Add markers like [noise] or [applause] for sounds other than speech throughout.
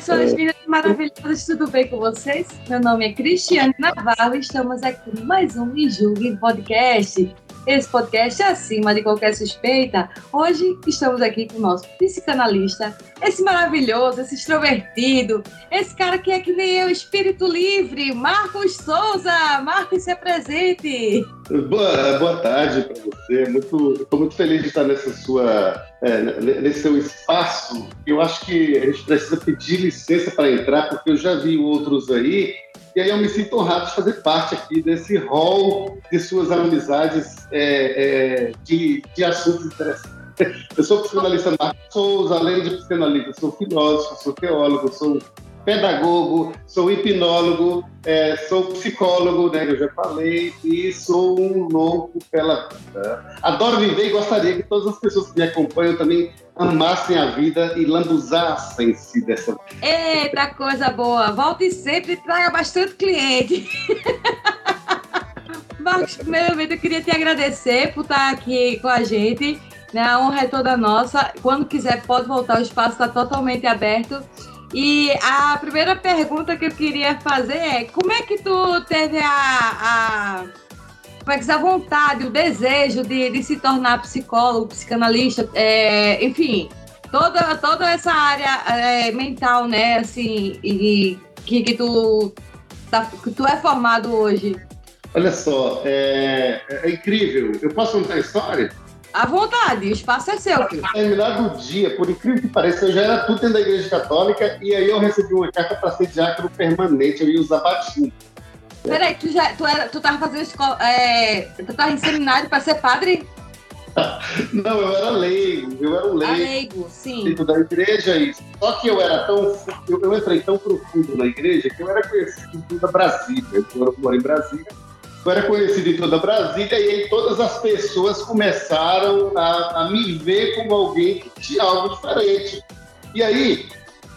Pessoas lindas e maravilhosas, tudo bem com vocês? Meu nome é Cristiane Navarro e estamos aqui em mais um Me Julgue Podcast. Esse podcast é acima de qualquer suspeita. Hoje estamos aqui com o nosso psicanalista, esse maravilhoso, esse extrovertido, esse cara que é que nem eu, espírito livre, Marcos Souza. Marcos, se apresente. Boa, boa tarde para você. Muito, estou muito feliz de estar nessa sua, é, nesse seu espaço. Eu acho que a gente precisa pedir licença para entrar, porque eu já vi outros aí. E aí eu me sinto honrado de fazer parte aqui desse hall de suas amizades é, é, de, de assuntos interessantes. Eu sou psicanalista Marcos Souza, além de psicanalista, sou filósofo, sou teólogo, sou pedagogo, sou hipnólogo, é, sou psicólogo, né, eu já falei, e sou um louco pela vida. Adoro viver e gostaria que todas as pessoas que me acompanham também amassem a vida e lambuzassem-se dessa vida. Eita, coisa boa. Volte sempre e traga bastante cliente. [laughs] Marcos, primeiramente eu queria te agradecer por estar aqui com a gente. Né? A honra é toda nossa. Quando quiser, pode voltar, o espaço está totalmente aberto. E a primeira pergunta que eu queria fazer é: como é que tu teve a. a como é que a vontade, o desejo de, de se tornar psicólogo, psicanalista, é, enfim, toda, toda essa área é, mental, né, assim, e, que, que, tu, tá, que tu é formado hoje? Olha só, é, é incrível. Eu posso contar a história? À vontade, o espaço é seu. filho. No dia, por incrível que pareça, eu já era tudo dentro da igreja católica e aí eu recebi uma carta para ser diácono permanente, eu ia usar batismo. Peraí, tu já tu, era, tu tava fazendo escola. É, tu tava em seminário para ser padre? [laughs] Não, eu era leigo, eu era um leigo Leigo, sim. dentro da igreja e só que eu era tão eu, eu entrei tão profundo na igreja que eu era conhecido toda Brasília. Eu moro em Brasília. Eu era conhecido em toda Brasília e aí todas as pessoas começaram a, a me ver como alguém que tinha algo diferente. E aí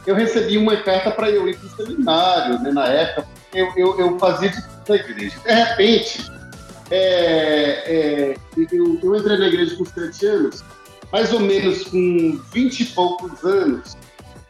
eu recebi uma carta para eu ir para o seminário, né, na época, eu, eu, eu fazia de na igreja. De repente, é, é, eu, eu entrei na igreja com sete anos, mais ou menos com vinte e poucos anos,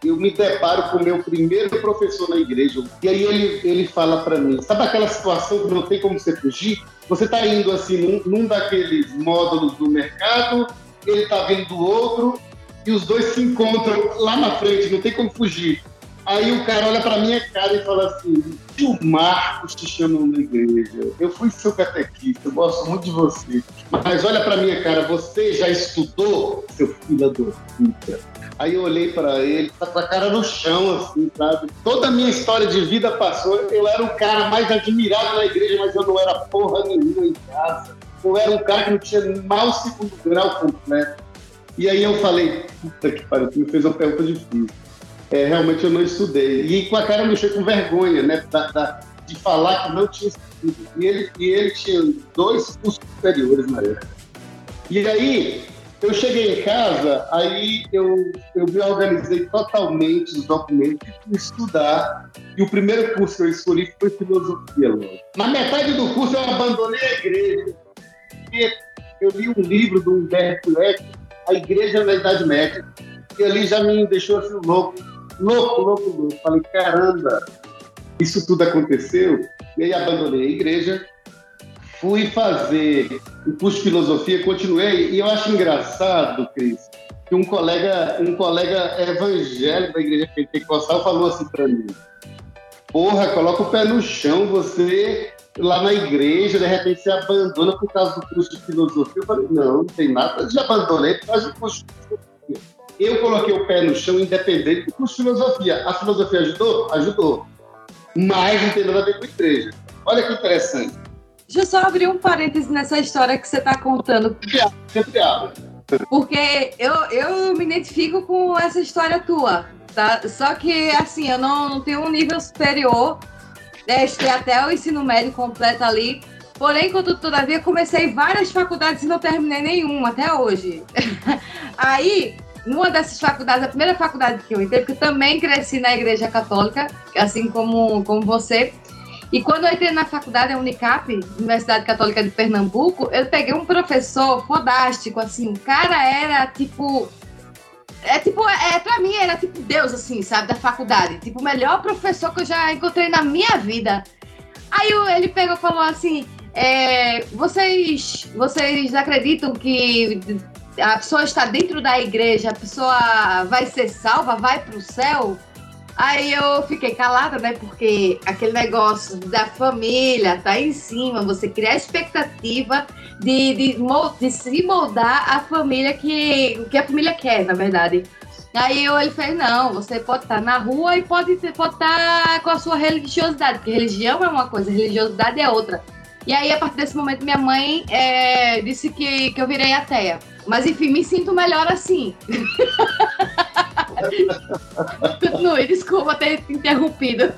eu me deparo com o meu primeiro professor na igreja. E aí ele, ele fala para mim, sabe aquela situação que não tem como você fugir? Você está indo assim num, num daqueles módulos do mercado, ele está vindo do outro, e os dois se encontram lá na frente, não tem como fugir. Aí o cara olha pra minha cara e fala assim: o Marcos te chamam na igreja. Eu fui seu catequista, eu gosto muito de você. Mas olha pra minha cara, você já estudou, seu filho da puta? Aí eu olhei pra ele, tá com a cara no chão, assim, sabe? Toda a minha história de vida passou. Eu era o cara mais admirado na igreja, mas eu não era porra nenhuma em casa. Eu era um cara que não tinha mal segundo grau completo. E aí eu falei, puta que pariu, tu me fez uma pergunta difícil. É, realmente eu não estudei. E com a cara chão, com vergonha, né? Da, da- de falar que não tinha estudo. E ele, e ele tinha dois cursos superiores na época. E aí, eu cheguei em casa, aí eu, eu me organizei totalmente os documentos e fui estudar. E o primeiro curso que eu escolhi foi filosofia. Na metade do curso, eu abandonei a igreja. Porque eu li um livro do Humberto Eco, A Igreja na Idade Média. E ali já me deixou assim louco, louco, louco, louco. Falei, caramba, isso tudo aconteceu. E aí abandonei a igreja, fui fazer o curso de filosofia, continuei. E eu acho engraçado, Cris, que um colega, um colega evangélico da igreja pentecostal falou assim para mim: Porra, coloca o pé no chão, você lá na igreja, de repente você abandona por causa do curso de filosofia. Eu falei: Não, não tem nada de abandonei por causa do curso de filosofia. Eu coloquei o pé no chão independente do curso de filosofia. A filosofia ajudou? Ajudou. Mas não tem nada a ver com a igreja. Olha que interessante. Deixa eu só abrir um parêntese nessa história que você está contando, Sempre abre, porque eu, eu me identifico com essa história tua. tá? Só que, assim, eu não, não tenho um nível superior. Né? Até o ensino médio completo ali. Porém, quando todavia, comecei várias faculdades e não terminei nenhuma até hoje. [laughs] Aí, numa dessas faculdades, a primeira faculdade que eu entrei, porque eu também cresci na igreja católica, assim como, como você. E quando eu entrei na faculdade, a Unicap, Universidade Católica de Pernambuco, eu peguei um professor fodástico, assim, o cara era tipo. É tipo, é, pra mim era tipo Deus, assim, sabe, da faculdade. Tipo, o melhor professor que eu já encontrei na minha vida. Aí ele pegou e falou assim: é, vocês, vocês acreditam que a pessoa está dentro da igreja, a pessoa vai ser salva, vai para o céu? Aí eu fiquei calada, né? Porque aquele negócio da família tá em cima, você criar a expectativa de, de, de se moldar a família que, que a família quer, na verdade. Aí eu, ele fez, não, você pode estar na rua e pode, pode estar com a sua religiosidade, porque religião é uma coisa, religiosidade é outra. E aí, a partir desse momento, minha mãe é, disse que, que eu virei ateia. Mas enfim, me sinto melhor assim. [laughs] [laughs] Continue, desculpa ter interrompido.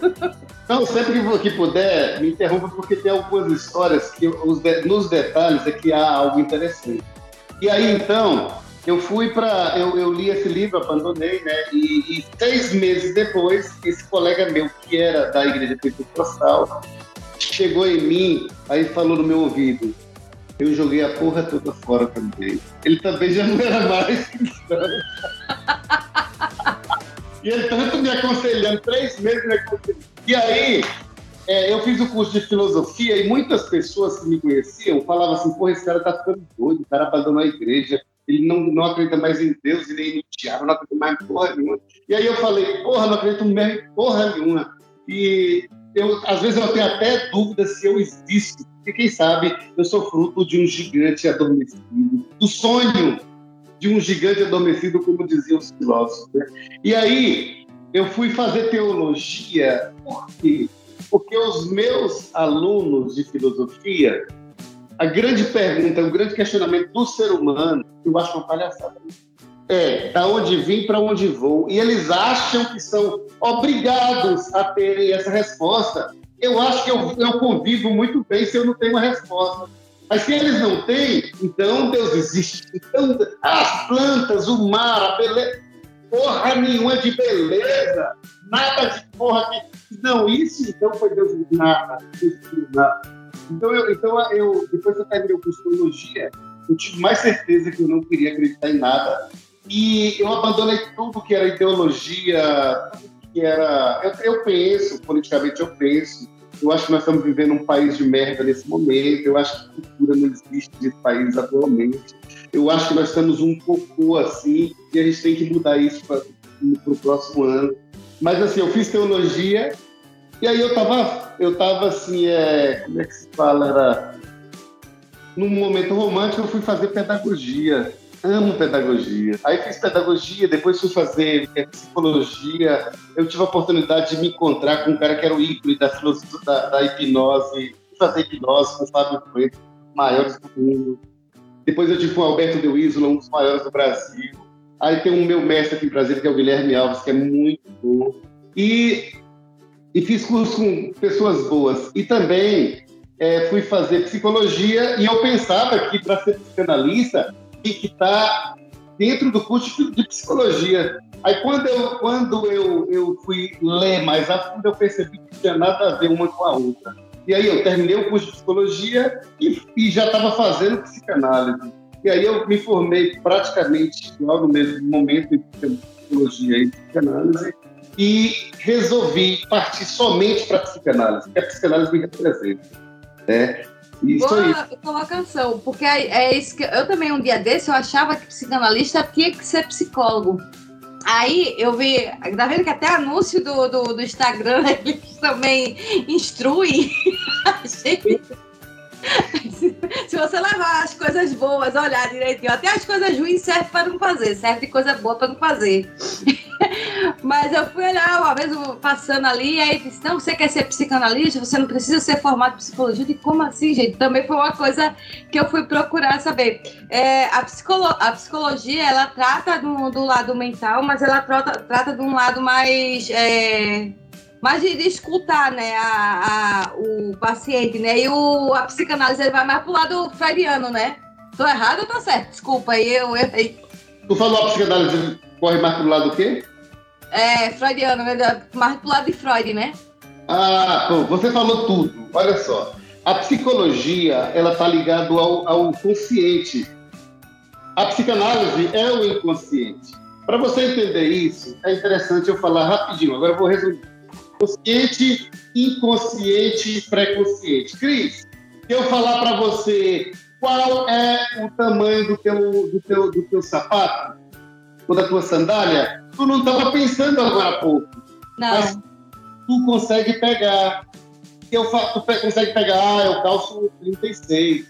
Não, sempre que puder, me interrompa, porque tem algumas histórias que os de, nos detalhes é que há algo interessante. E aí, então, eu fui para. Eu, eu, li esse livro, abandonei, né? E, e, seis meses depois, esse colega meu, que era da Igreja Pentecostal, chegou em mim, aí falou no meu ouvido: eu joguei a porra toda fora também. Ele também já não era mais cristão. E ele tanto me aconselhando, três meses me aconselhando. E aí, é, eu fiz o curso de filosofia e muitas pessoas que me conheciam falavam assim, porra, esse cara tá ficando doido, o cara abandonou a igreja, ele não, não acredita mais em Deus e nem no diabo, não acredita mais em porra nenhuma. E aí eu falei, porra, não acredito mesmo em porra nenhuma. E eu, às vezes eu tenho até dúvida se eu existo, porque quem sabe eu sou fruto de um gigante adormecido, do sonho de um gigante adormecido, como diziam os filósofos. Né? E aí eu fui fazer teologia, por quê? Porque os meus alunos de filosofia, a grande pergunta, o grande questionamento do ser humano, eu acho uma palhaçada, é da onde vim para onde vou. E eles acham que são obrigados a terem essa resposta. Eu acho que eu, eu convivo muito bem se eu não tenho uma resposta. Mas se eles não têm, então Deus existe. Então, as plantas, o mar, a beleza, porra nenhuma de beleza, nada de porra que. Não, isso então foi Deus nada. nada. Então, eu, então eu, depois que eu terminei o curso de teologia, eu tive mais certeza que eu não queria acreditar em nada e eu abandonei tudo que era ideologia, que era. Eu, eu penso, politicamente eu penso. Eu acho que nós estamos vivendo um país de merda nesse momento. Eu acho que cultura não existe nesse país atualmente. Eu acho que nós estamos um pouco assim e a gente tem que mudar isso para o próximo ano. Mas assim, eu fiz teologia e aí eu tava, eu tava assim, é, como é que se fala? Era num momento romântico eu fui fazer pedagogia amo pedagogia. Aí fiz pedagogia, depois fui fazer é, psicologia. Eu tive a oportunidade de me encontrar com um cara que era o ícone da, da, da hipnose, fazer hipnose com o Fábio Coelho, maiores do mundo. Depois eu tive com o Alberto De Isola, um dos maiores do Brasil. Aí tem um meu mestre aqui em Brasília, que é o Guilherme Alves, que é muito bom. E, e fiz curso com pessoas boas. E também é, fui fazer psicologia e eu pensava que para ser psicanalista que está dentro do curso de psicologia. Aí quando eu, quando eu, eu fui ler mais a fundo, eu percebi que tinha nada a ver uma com a outra. E aí eu terminei o curso de psicologia e, e já estava fazendo psicanálise. E aí eu me formei praticamente logo no mesmo momento em psicologia e psicanálise e resolvi partir somente para a psicanálise, porque a psicanálise me representa. Né? Isso Boa aí. colocação, porque é, é isso que eu também um dia desse eu achava que psicanalista tinha que ser psicólogo. Aí eu vi, tá vendo que até anúncio do, do, do Instagram [laughs] eles também instruem. [laughs] Se você levar as coisas boas, olhar direitinho, até as coisas ruins servem para não fazer, serve de coisa boa para não fazer. Mas eu fui olhar uma vez passando ali, e aí disse: Não, você quer ser psicanalista? Você não precisa ser formado em psicologia. E como assim, gente? Também foi uma coisa que eu fui procurar saber. É, a, psicolo a psicologia, ela trata do, do lado mental, mas ela trata, trata de um lado mais. É, de, escutar né, a, a, o paciente, né? E o, a psicanálise ele vai mais pro lado freudiano, né? Tô errado ou tô certo? Desculpa aí, eu errei. Tu falou a psicanálise corre mais pro lado do quê? É, freudiano, mais pro lado de Freud, né? Ah, pô, você falou tudo. Olha só. A psicologia, ela tá ligada ao, ao consciente. A psicanálise é o inconsciente. Para você entender isso, é interessante eu falar rapidinho. Agora eu vou resumir. Consciente, inconsciente, pré-consciente. Cris, eu falar para você qual é o tamanho do teu, do teu, do teu sapato, ou da tua sandália, tu não estava pensando agora há pouco. Não. Mas tu consegue pegar. Eu fa... Tu consegue pegar, ah, eu calço 36. Se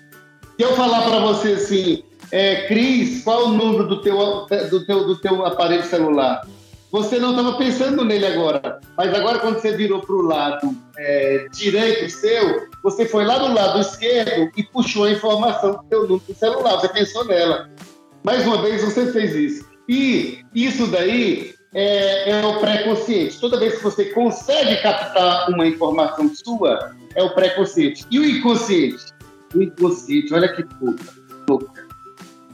eu falar para você assim, é, Cris, qual é o número do teu, do teu, do teu aparelho celular? Você não estava pensando nele agora, mas agora quando você virou para o lado é, direito seu, você foi lá do lado esquerdo e puxou a informação do teu número do celular, você pensou nela. Mais uma vez você fez isso. E isso daí é, é o pré-consciente. Toda vez que você consegue captar uma informação sua, é o pré-consciente. E o inconsciente? O inconsciente, olha que louca.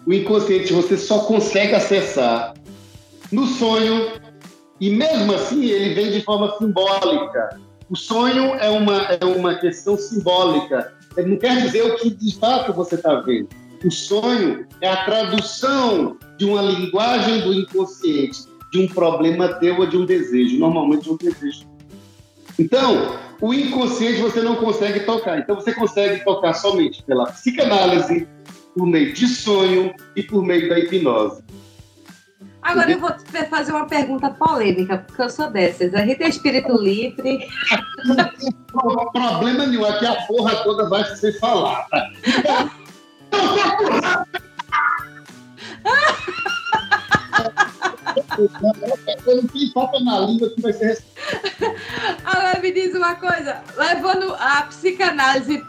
O inconsciente você só consegue acessar no sonho, e mesmo assim ele vem de forma simbólica. O sonho é uma, é uma questão simbólica. Ele não quer dizer o que de fato você está vendo. O sonho é a tradução de uma linguagem do inconsciente, de um problema teu ou de um desejo, normalmente de um desejo. Então, o inconsciente você não consegue tocar. Então, você consegue tocar somente pela psicanálise, por meio de sonho e por meio da hipnose. Agora eu vou fazer uma pergunta polêmica, porque eu sou dessas. A gente é espírito livre. [laughs] Não problema nenhum, aqui a porra toda vai ser falada. Vai ser. Agora me diz uma coisa, levando a psicanálise,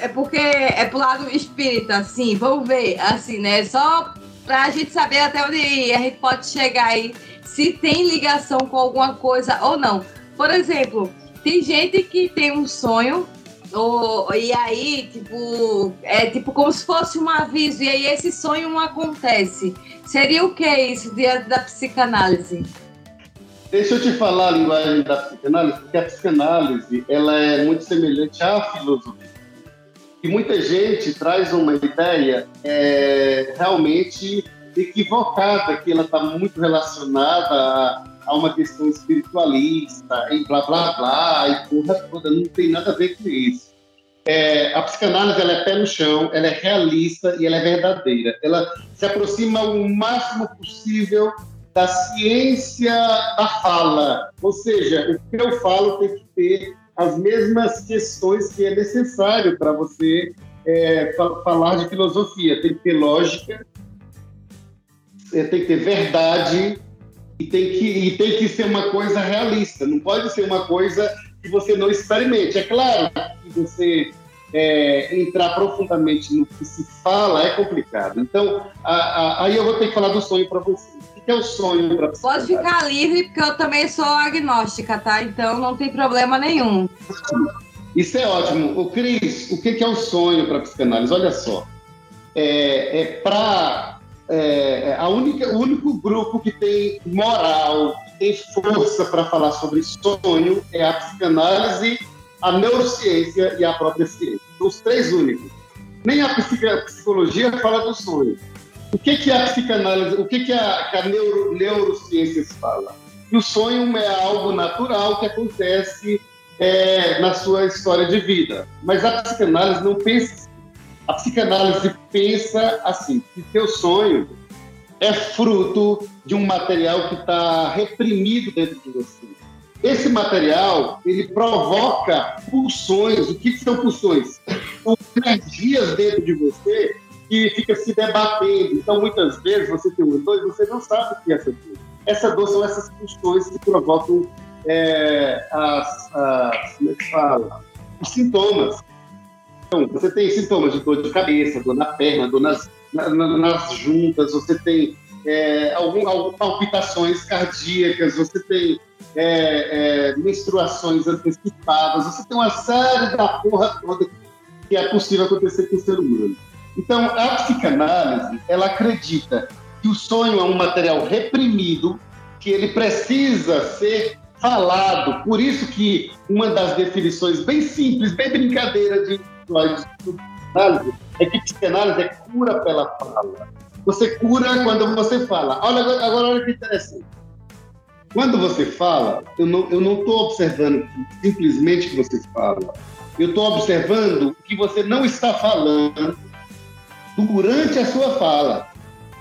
é porque é pro lado espírita, assim, vamos ver, assim, né? Só pra gente saber até onde a gente pode chegar aí, se tem ligação com alguma coisa ou não. Por exemplo, tem gente que tem um sonho ou, e aí, tipo, é tipo como se fosse um aviso, e aí esse sonho não acontece. Seria o que isso diante da psicanálise? Deixa eu te falar a linguagem da psicanálise, porque a psicanálise ela é muito semelhante à filosofia. E muita gente traz uma ideia é, realmente equivocada, que ela está muito relacionada a, a, uma questão espiritualista, e blá blá blá, e porra toda, não tem nada a ver com isso. É, a psicanálise ela é pé no chão, ela é realista e ela é verdadeira. Ela se aproxima o máximo possível da ciência da fala. Ou seja, o que eu falo tem que ter as mesmas questões que é necessário para você é, falar de filosofia. Tem que ter lógica, é, tem que ter verdade e tem que, e tem que ser uma coisa realista. Não pode ser uma coisa que você não experimente. É claro que você é, entrar profundamente no que se fala é complicado. Então, a, a, aí eu vou ter que falar do sonho para você que é o sonho para Pode ficar livre, porque eu também sou agnóstica, tá? Então não tem problema nenhum. Isso é ótimo. O Cris, o que é o sonho para psicanálise? Olha só. É, é para é, é, a única, o único grupo que tem moral, que tem força para falar sobre sonho é a psicanálise, a neurociência e a própria ciência. Os três únicos. Nem a psicologia fala do sonho. O que, que a psicanálise, o que, que a, que a neuro, neurociência fala? Que o sonho é algo natural que acontece é, na sua história de vida. Mas a psicanálise não pensa. A psicanálise pensa assim, que teu sonho é fruto de um material que está reprimido dentro de você. Esse material, ele provoca pulsões. O que, são pulsões? são energias dentro de você que fica se debatendo. Então, muitas vezes, você tem uma dor e você não sabe o que é essa dor. Essa dor são essas questões que provocam é, as, as, é os sintomas. Então, você tem sintomas de dor de cabeça, dor na perna, dor nas, na, nas juntas, você tem é, algum, palpitações cardíacas, você tem é, é, menstruações antecipadas, você tem uma série da porra toda que é possível acontecer com o ser humano. Então, a psicanálise, ela acredita que o sonho é um material reprimido, que ele precisa ser falado. Por isso que uma das definições bem simples, bem brincadeira de psicanálise, é que psicanálise é cura pela fala. Você cura quando você fala. Olha, agora olha que interessante. Quando você fala, eu não eu não estou observando simplesmente que você fala. Eu estou observando o que você não está falando durante a sua fala.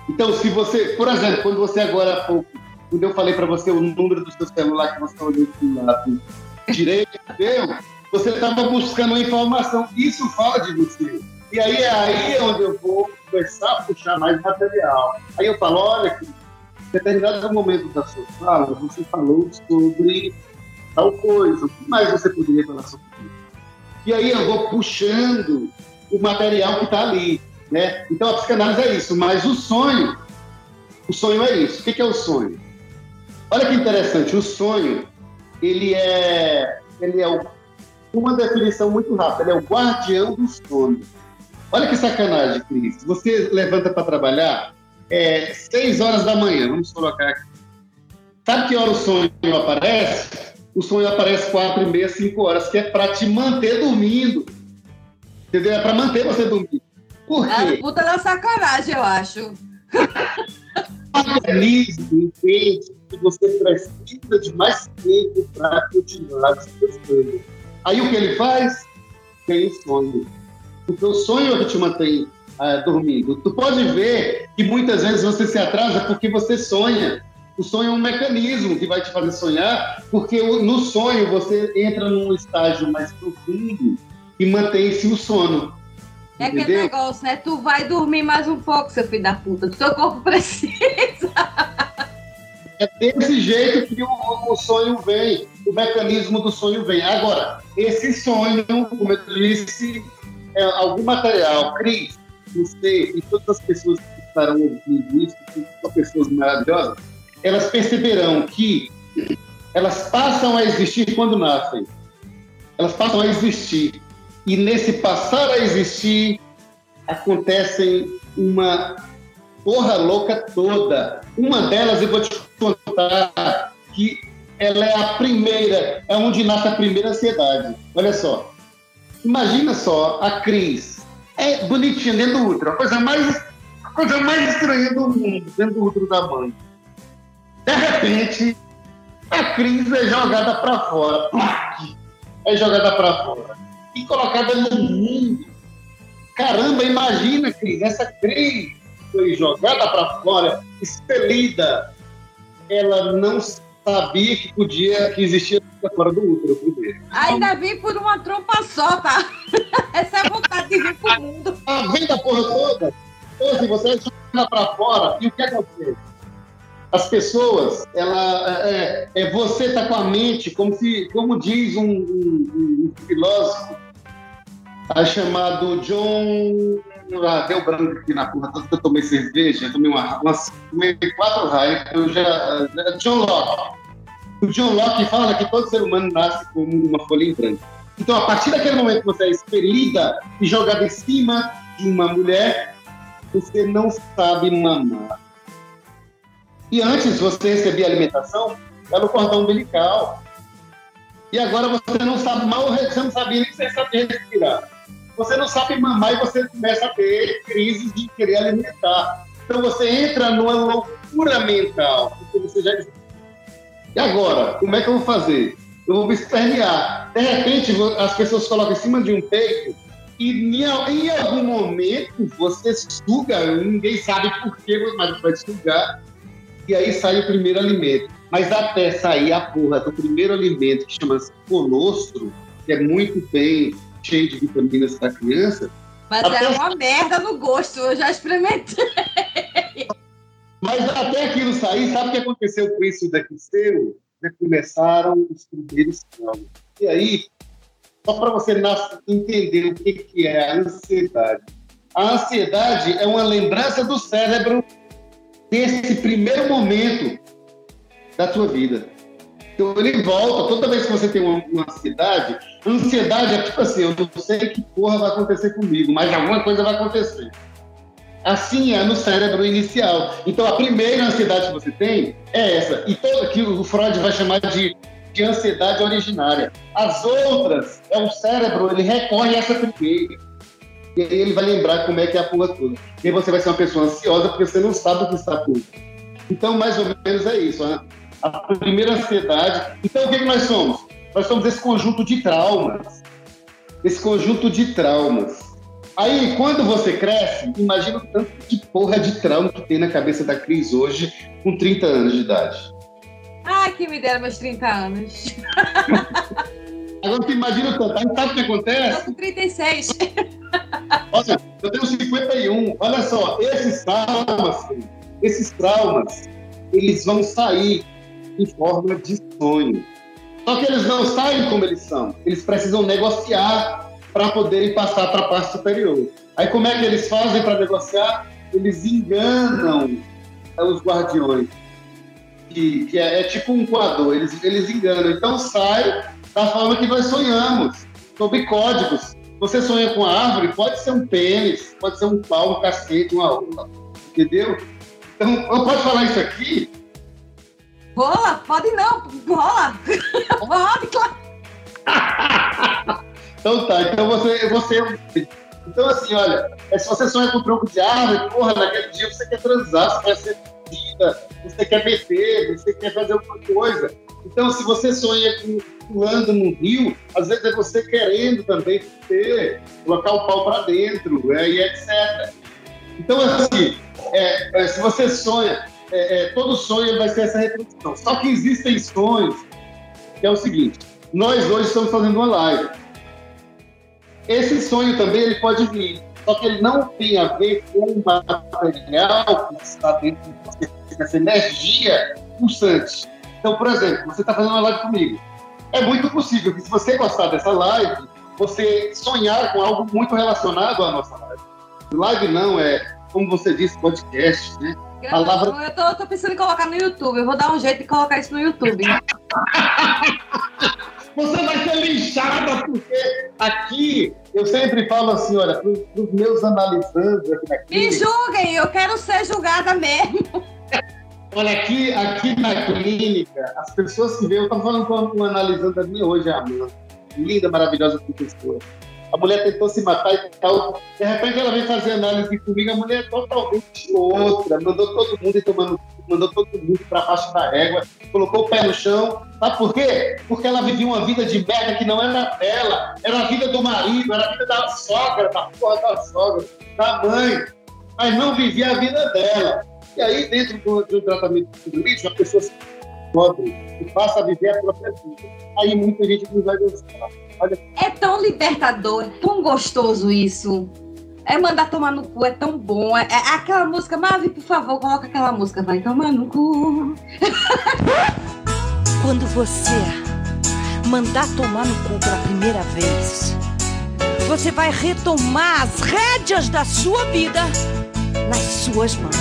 Então, se você, por exemplo, quando você agora há pouco, quando eu falei para você o número do seu celular que você olhou do lado direito, deu, você estava buscando uma informação. Isso fala de você. E aí é aí onde eu vou começar a puxar mais material. Aí eu falo, olha, em determinado momento da sua fala, você falou sobre tal coisa. O que mais você poderia falar sobre isso? E aí eu vou puxando o material que está ali. Né? Então a psicanálise é isso, mas o sonho, o sonho é isso. O que é o sonho? Olha que interessante, o sonho, ele é, ele é uma definição muito rápida, ele é o guardião do sono. Olha que sacanagem, Cris. Você levanta para trabalhar é, 6 horas da manhã, vamos colocar aqui. Sabe que hora o sonho aparece? O sonho aparece 4 e meia, 5 horas, que é para te manter dormindo. Entendeu? É para manter você dormindo. Por quê? É puta da sacanagem, eu acho. O organismo entende que você precisa de mais tempo para continuar descansando. Aí o que ele faz? Tem o sonho. Porque o sonho é que te mantém uh, dormindo. Tu pode ver que muitas vezes você se atrasa porque você sonha. O sonho é um mecanismo que vai te fazer sonhar, porque no sonho você entra num estágio mais profundo e mantém-se o sono. É aquele negócio, né? Tu vai dormir mais um pouco, seu filho da puta. O seu corpo [laughs] precisa. É desse jeito que o, o, sonho vem, o mecanismo do sonho vem. Agora, esse sonho, como eu disse, é algum material. Cris, você e todas as pessoas que estarão ouvindo isso, que são pessoas maravilhosas, elas perceberão que elas passam a existir quando nascem. Elas passam a existir e nesse passar a existir, acontecem uma porra louca toda. Uma delas eu vou te contar que ela é a primeira, é onde nasce a primeira ansiedade. Olha só. Imagina só a Cris. É bonitinha dentro do útero, a coisa mais, a coisa mais estranha do mundo, dentro do útero da mãe. De repente, a Cris é jogada para fora. É jogada para fora e colocada no mundo. Caramba, imagina, Cris, essa Cris foi jogada para fora, expelida. Ela não sabia que podia, que existia fora do útero primeiro. Ainda vim por uma trompa só, tá? [laughs] Essa é a vontade de vir pro mundo. Ah, vem da porra toda. Então, assim, você é jogada para fora, e o que acontece? as pessoas, ela, é, é, você tá com a mente, como, se, como diz um, um, um filósofo, é chamado John. Ah, deu branco aqui na porra, eu tomei cerveja, tomei uma, umas, tomei quatro raios, eu já. John Locke. O John Locke fala que todo ser humano nasce como uma folha em branco. Então, a partir daquele momento que você é expelida e jogada em cima de uma mulher, você não sabe mamar. E antes você recebia alimentação pelo cordão umbilical. E agora você não sabe mal, você não sabia nem que você sabia respirar você não sabe mamar e você começa a ter crises de querer alimentar. Então você entra numa loucura mental, porque você já. E agora, como é que eu vou fazer? Eu vou me espernear. De repente, as pessoas colocam em cima de um peito e em algum momento você suga, ninguém sabe por quê, mas vai sugar, e aí sai o primeiro alimento. Mas até sair a porra do primeiro alimento, que chama-se colostro, que é muito bem cheio de vitaminas para criança. Mas Até- é uma merda no gosto, eu já experimentei. Mas até aquilo sair, sabe o que aconteceu com isso daqui seu? Já começaram os primeiros traumas. E aí, só para você entender o que, que é a ansiedade. A ansiedade é uma lembrança do cérebro desse primeiro momento da sua vida. Então ele volta, toda vez que você tem uma, uma ansiedade, ansiedade é tipo assim, eu não sei que porra vai acontecer comigo, mas alguma coisa vai acontecer. Assim é no cérebro inicial. Então a primeira ansiedade que você tem é essa. E toda que o Freud vai chamar de, de ansiedade originária. As outras é o cérebro, ele recorre a essa primeira. E aí ele vai lembrar como é que é a porra toda. E você vai ser uma pessoa ansiosa porque você não sabe o que está por. Então, mais ou menos é isso. Né? A primeira ansiedade. Então, o que, que nós somos? Nós somos esse conjunto de traumas. Esse conjunto de traumas. Aí, quando você cresce, imagina o tanto de porra de trauma que tem na cabeça da Cris hoje, com 30 anos de idade. Ah, que me deram meus 30 anos. [laughs] Agora, você imagina o tanto. Aí, sabe o que acontece? com 36. Olha, eu tenho 51. Olha só, esses traumas, esses traumas, eles vão sair em forma de sonho. Só que eles não saem como eles são. Eles precisam negociar para poderem passar para a parte superior. Aí como é que eles fazem para negociar? Eles enganam os guardiões. Que, que é, é tipo um coador, eles, eles enganam. Então sai da forma que nós sonhamos, sob códigos. Você sonha com a árvore, pode ser um pênis, pode ser um pau, um cacete, uma rola, entendeu? Então, eu posso falar isso aqui? Rola? Pode não. Rola. Pode, claro. [laughs] Então tá, então você, você então assim, olha, é, se você sonha com tronco de árvore, porra, naquele dia você quer transar, você quer ser vida, você quer beber, você quer fazer alguma coisa. Então, se você sonha com pulando no rio, às vezes é você querendo também ter, colocar o pau para dentro, é, e etc. Então, assim, é, é, se você sonha, é, é, todo sonho vai ser essa reprodução. Só que existem sonhos que é o seguinte: nós hoje estamos fazendo uma live. Esse sonho também ele pode vir, só que ele não tem a ver com o material que está dentro de você, essa energia pulsante. Então, por exemplo, você está fazendo uma live comigo. É muito possível que, se você gostar dessa live, você sonhar com algo muito relacionado à nossa live. Live não é, como você disse, podcast, né? Palavra- Eu tô, tô pensando em colocar no YouTube. Eu vou dar um jeito de colocar isso no YouTube. [laughs] Você vai ser linchada, porque aqui eu sempre falo assim: olha, para os meus analisandos aqui na Me julguem, eu quero ser julgada mesmo. olha, aqui, aqui na clínica, as pessoas que veem, eu estava falando com uma analisanda minha hoje, a Amanda, linda, maravilhosa professora. A mulher tentou se matar e tal. De repente ela vem fazer análise comigo, a mulher é totalmente outra. Mandou todo mundo tomando, mandou todo mundo para baixo da régua, colocou o pé no chão. Sabe por quê? Porque ela vivia uma vida de merda que não era dela. Era a vida do marido, era a vida da sogra, da porra da sogra, da mãe. Mas não vivia a vida dela. E aí, dentro do, do tratamento psicológico, a pessoa se descobre e passa a viver a própria vida. Aí muita gente não vai gostar. Olha, É tão libertador, é tão gostoso isso. É mandar tomar no cu, é tão bom. É, é aquela música, Mavi, por favor, coloca aquela música. Vai tomar no cu. [laughs] Quando você mandar tomar no cu pela primeira vez, você vai retomar as rédeas da sua vida nas suas mãos.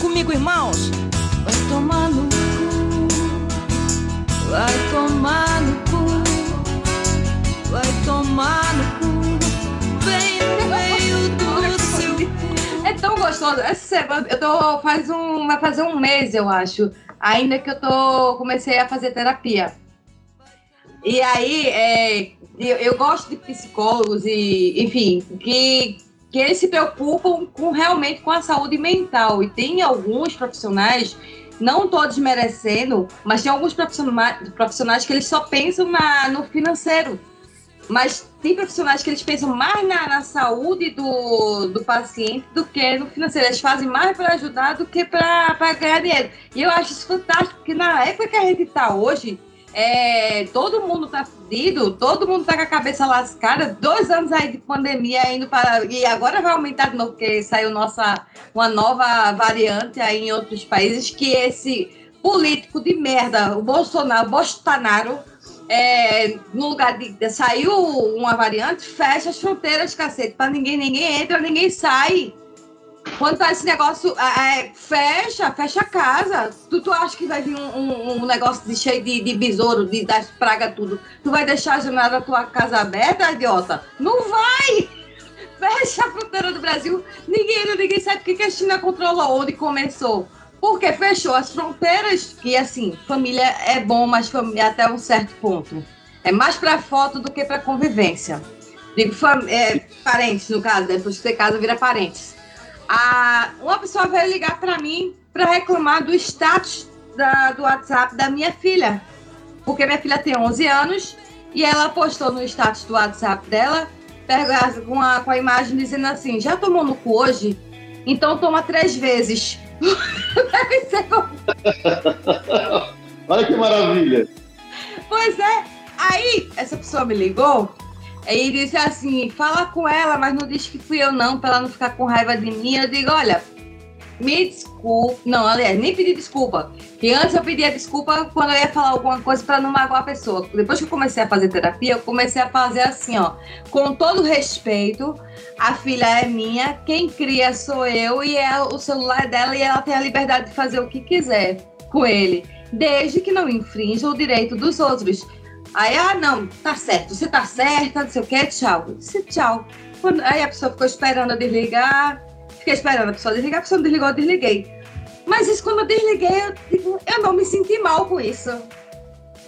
Comigo, irmãos? Vai tomar no cu, vai tomar no cu, vai tomar no cu, bem no meio do seu É tão gostoso. Essa semana, eu tô faz um, vai fazer um mês, eu acho, ainda que eu tô comecei a fazer terapia. E aí, é, eu, eu gosto de psicólogos e, enfim, que que eles se preocupam com realmente com a saúde mental. E tem alguns profissionais, não todos merecendo, mas tem alguns profissionais, profissionais que eles só pensam na, no financeiro. Mas tem profissionais que eles pensam mais na, na saúde do, do paciente do que no financeiro. Eles fazem mais para ajudar do que para ganhar dinheiro. E eu acho isso fantástico, porque na época que a gente está hoje, É, todo mundo tá fudido, todo mundo tá com a cabeça lascada. Dois anos aí de pandemia indo para. E agora vai aumentar de novo, porque saiu nossa, uma nova variante aí em outros países, que esse político de merda, o Bolsonaro, Bolsonaro, é, no lugar de, de saiu uma variante, fecha as fronteiras, cacete, para ninguém, ninguém entra, ninguém sai. Quando tá esse negócio, é, fecha, fecha a casa. Tu, tu acha que vai vir um, um, um negócio de, cheio de, de besouro, de, das pragas, tudo. Tu vai deixar a janela da tua casa aberta, idiota? Não vai! Fecha a fronteira do Brasil. Ninguém, ninguém sabe o que a China controlou, onde começou. Porque fechou as fronteiras, que assim, família é bom, mas família até um certo ponto. É mais para foto do que para convivência. Digo, é, parentes, no caso, depois que você casa, vira parentes. Ah, uma pessoa veio ligar para mim para reclamar do status da, do WhatsApp da minha filha. Porque minha filha tem 11 anos e ela postou no status do WhatsApp dela com a, com a imagem dizendo assim: já tomou no cu hoje? Então toma três vezes. Deve [laughs] ser Olha que maravilha. Pois é. Aí, essa pessoa me ligou e disse assim: fala com ela, mas não diz que fui eu, não, para ela não ficar com raiva de mim. Eu digo: olha, me desculpe. Não, aliás, nem pedi desculpa. Que antes eu pedia desculpa quando eu ia falar alguma coisa para não magoar a pessoa. Depois que eu comecei a fazer terapia, eu comecei a fazer assim, ó. Com todo respeito, a filha é minha, quem cria sou eu e é o celular dela e ela tem a liberdade de fazer o que quiser com ele, desde que não infrinja o direito dos outros. Aí, ah, não, tá certo, você tá certa, não sei o que, tchau. Disse tchau. Aí a pessoa ficou esperando eu desligar, fiquei esperando a pessoa desligar, a pessoa não desligou, eu desliguei. Mas isso quando eu desliguei, eu, tipo, eu não me senti mal com isso.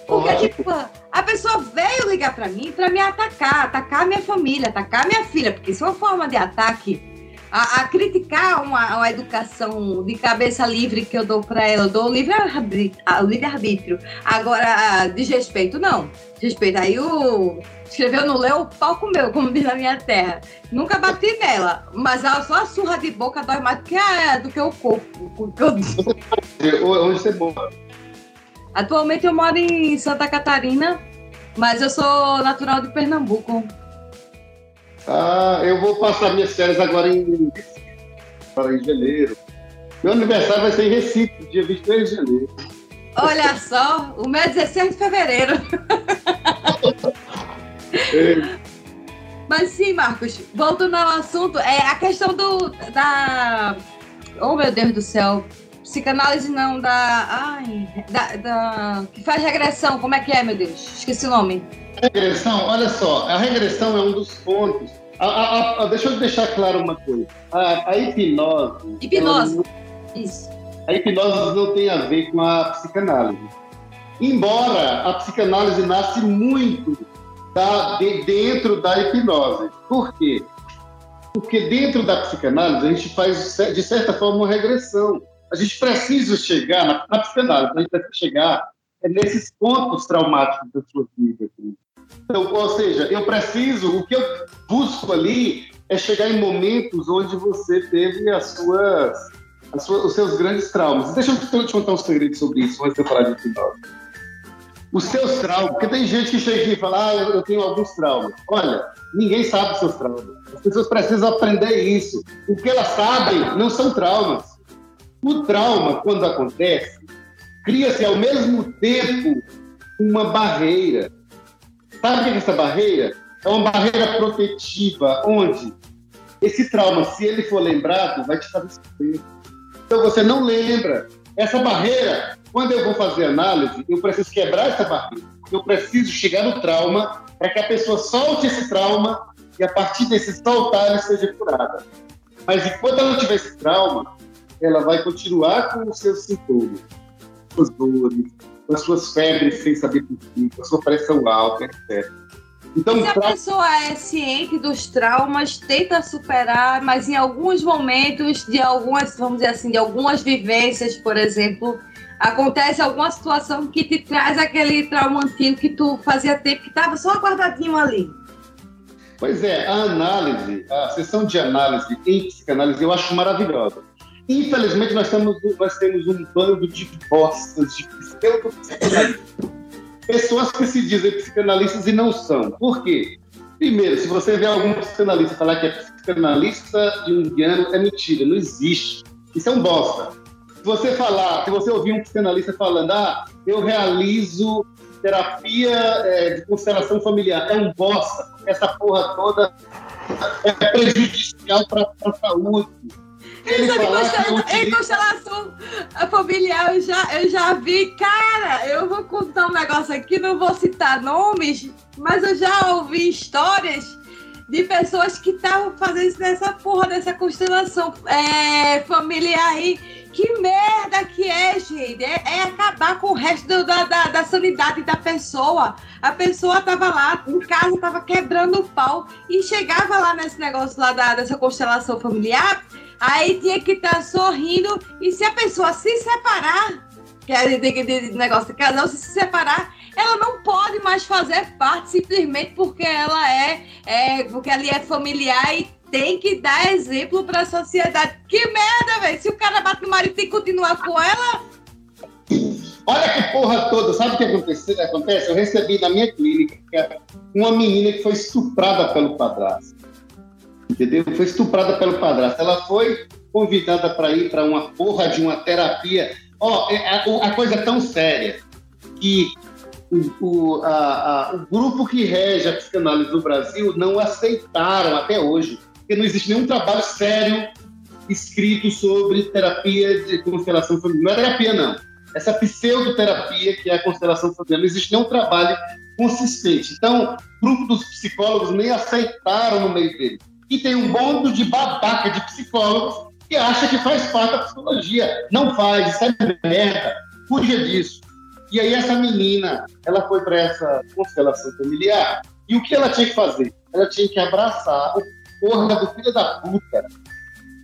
Porque, tipo, a pessoa veio ligar para mim para me atacar, atacar minha família, atacar a minha filha, porque isso é uma forma de ataque. A, a criticar uma, uma, educação de cabeça livre que eu dou para ela, eu dou livre-arbítrio. Livre Agora, desrespeito, não. Desrespeito. Aí o. Escreveu no Leu, o pau comeu, como diz na minha terra. Nunca bati nela, mas só a surra de boca dói mais do que, a, do que o corpo. Onde [laughs] você mora? Atualmente eu moro em Santa Catarina, mas eu sou natural de Pernambuco. Ah, eu vou passar minhas férias agora em para em janeiro. Meu aniversário vai ser em Recife, dia 23 de janeiro. Olha só, o meu é 16 de fevereiro. Mas sim, Marcos, voltando ao assunto, é a questão do da. Oh meu Deus do céu, psicanálise não, da. Ai, da, da, que faz regressão, como é que é, meu Deus? Esqueci o nome. Regressão, olha só, a regressão é um dos pontos. A, a, a, deixa eu deixar claro uma coisa. A, hipnose. Hipnose. Ela, Isso. A hipnose não tem a ver com a psicanálise. Embora a psicanálise nasce muito da, de, dentro da hipnose. Por quê? Porque dentro da psicanálise a gente faz, de certa forma, uma regressão a gente precisa chegar, na, na psicanálise, a gente precisa chegar é nesses pontos traumáticos da sua vida. Assim. Então, ou seja, eu preciso, o que eu busco ali é chegar em momentos onde você teve as suas, as suas os seus grandes traumas. Deixa eu te contar um segredo sobre isso, antes de eu falar de hipnose. Os seus traumas, porque tem gente que chega aqui e fala, ah, eu tenho alguns traumas. Olha, ninguém sabe os seus traumas. As pessoas precisam aprender isso. O que elas sabem não são traumas o trauma, quando acontece, cria-se ao mesmo tempo uma barreira. Sabe o que é essa barreira? É uma barreira protetiva, onde esse trauma, se ele for lembrado, vai te fazer sofrer. Então você não lembra. Essa barreira, quando eu vou fazer análise, eu preciso quebrar essa barreira. Eu preciso chegar no trauma para que a pessoa solte esse trauma e a partir desse soltar ela seja curada. Mas enquanto ela tiver esse trauma, ela vai continuar com os seus sintomas, com as dores, com as suas febres sem saber por quê, com a sua pressão alta, etc. Então, se a tra... pessoa é ciente dos traumas, tenta superar, mas em alguns momentos, de algumas, vamos dizer assim, de algumas vivências, por exemplo, acontece alguma situação que te traz aquele trauma antigo que tu fazia tempo que estava só guardadinho ali. Pois é, a análise, a sessão de análise em psicanálise eu acho maravilhosa. Infelizmente, nós temos, nós temos um bando de bostas, de pessoas que se dizem psicanalistas e não são. Por quê? Primeiro, se você vê algum psicanalista falar que é psicanalista junguiano, é mentira, não existe. Isso é um bosta. Se você falar, se você ouvir um psicanalista falando, ah, eu realizo terapia é, de constelação familiar, é um bosta. Essa porra toda é prejudicial para a saúde ele constelação, em constelação familiar, eu já, eu já vi. Cara, eu vou contar um negócio aqui, não vou citar nomes, mas eu já ouvi histórias de pessoas que estavam fazendo isso nessa porra dessa constelação é, familiar aí. Que merda que é, gente? É, é acabar com o resto do, da, da, da, sanidade da pessoa. A pessoa tava lá, em casa, tava quebrando o pau e chegava lá nesse negócio lá da, dessa constelação familiar Aí tinha que estar tá sorrindo. E se a pessoa se separar, que é de, negócio de casal, se se separar, ela não pode mais fazer parte simplesmente porque ela é, é porque ali é familiar e tem que dar exemplo para a sociedade. Que merda, velho! Se o cara bate no marido, que continuar com ela. Olha que porra toda, sabe o que acontece? acontece? Eu recebi na minha clínica uma menina que foi estuprada pelo padrasto entendeu? Foi estuprada pelo padrasto. Ela foi convidada para ir para uma porra de uma terapia. Ó, oh, a, a, coisa é tão séria que o, o, a, a, o grupo que rege a psicanálise no Brasil não aceitaram até hoje, porque não existe nenhum trabalho sério escrito sobre terapia de constelação familiar. Não é terapia, não. Essa pseudoterapia, que é a constelação familiar, não existe nenhum trabalho consistente. Então, o grupo dos psicólogos nem aceitaram no meio dele e tem um bando de babaca de psicólogos que acha que faz parte da psicologia. Não faz, isso é merda. Fuja disso. E aí essa menina, ela foi para essa constelação familiar e o que ela tinha que fazer? Ela tinha que abraçar o porra do filho da puta.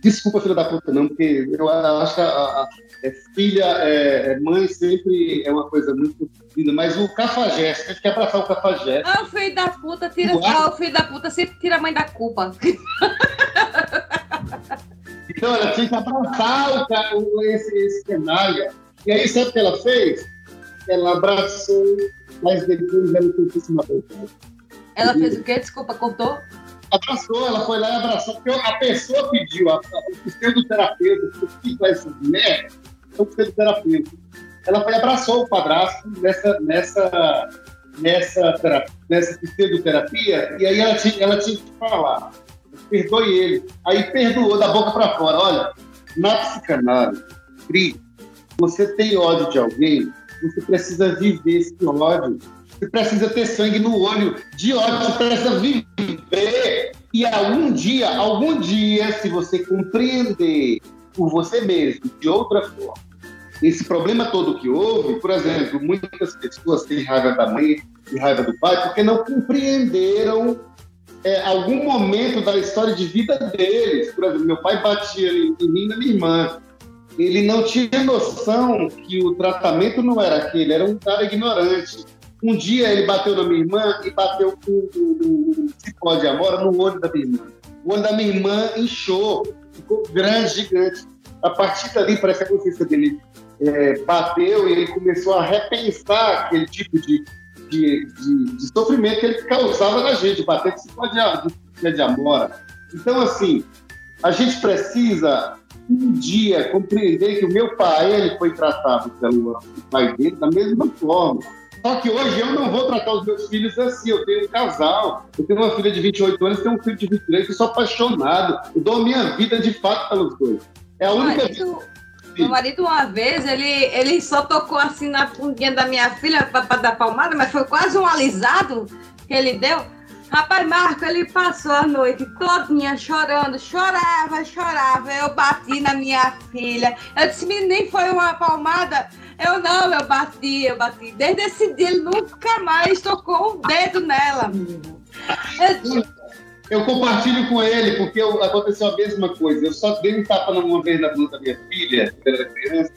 Desculpa, filho da puta, não, porque eu acho que a, a, é, filha, é, é, mãe sempre é uma coisa muito linda, mas o cafajeste, teve que abraçar o cafajeste. Ah, o filho da puta tira. Ah, o filho da puta sempre tira a mãe da culpa. [laughs] Então ela tinha que abraçar o, esse, esse cenário. E aí, sabe o que ela fez? Ela abraçou, mas depois ela fez em cima Ela fez o quê? Desculpa, contou? Abraçou, ela foi lá e abraçou, porque a pessoa pediu, a, a, o psicoterapeuta, o que vai ser mulher, o psicoterapeuta. Ela foi e abraçou o padrasto nessa, nessa, nessa, nessa psicoterapia, e aí ela tinha, ela tinha que falar, perdoe ele. Aí perdoou da boca para fora, olha, na psicanálise, Cris, você tem ódio de alguém, você precisa viver esse ódio precisa ter sangue no olho de ódio, você precisa viver. E algum dia, algum dia, se você compreender por você mesmo, de outra forma, esse problema todo que houve, por exemplo, muitas pessoas têm raiva da mãe e raiva do pai porque não compreenderam é, algum momento da história de vida deles. Por exemplo, meu pai batia em mim e na minha irmã. Ele não tinha noção que o tratamento não era aquele, era um cara ignorante. Um dia ele bateu na minha irmã e bateu com o cipó de amora no olho da minha irmã. O olho da minha irmã inchou, ficou grande, gigante. A partir dali, parece que a consciência dele é, bateu e ele começou a repensar aquele tipo de, de, de, de sofrimento que ele causava na gente, bater com cipó de, de, de amora. Então, assim, a gente precisa um dia compreender que o meu pai ele foi tratado pelo pai dele da mesma forma. Só que hoje eu não vou tratar os meus filhos assim. Eu tenho um casal, eu tenho uma filha de 28 anos, tenho um filho de 23, eu sou apaixonado. Eu dou a minha vida de fato pelos dois. É a única marido, Meu marido, uma vez, ele, ele só tocou assim na fundinha da minha filha para dar palmada, mas foi quase um alisado que ele deu. Rapaz, Marco, ele passou a noite todinha chorando, chorava, chorava. Eu bati na minha filha. Eu disse, nem foi uma palmada. Eu não, eu bati, eu bati. Desde esse dia ele nunca mais tocou um dedo nela. Eu, eu compartilho com ele, porque eu, aconteceu a mesma coisa. Eu só dei um tapa numa vez na bunda da minha filha, quando era criança.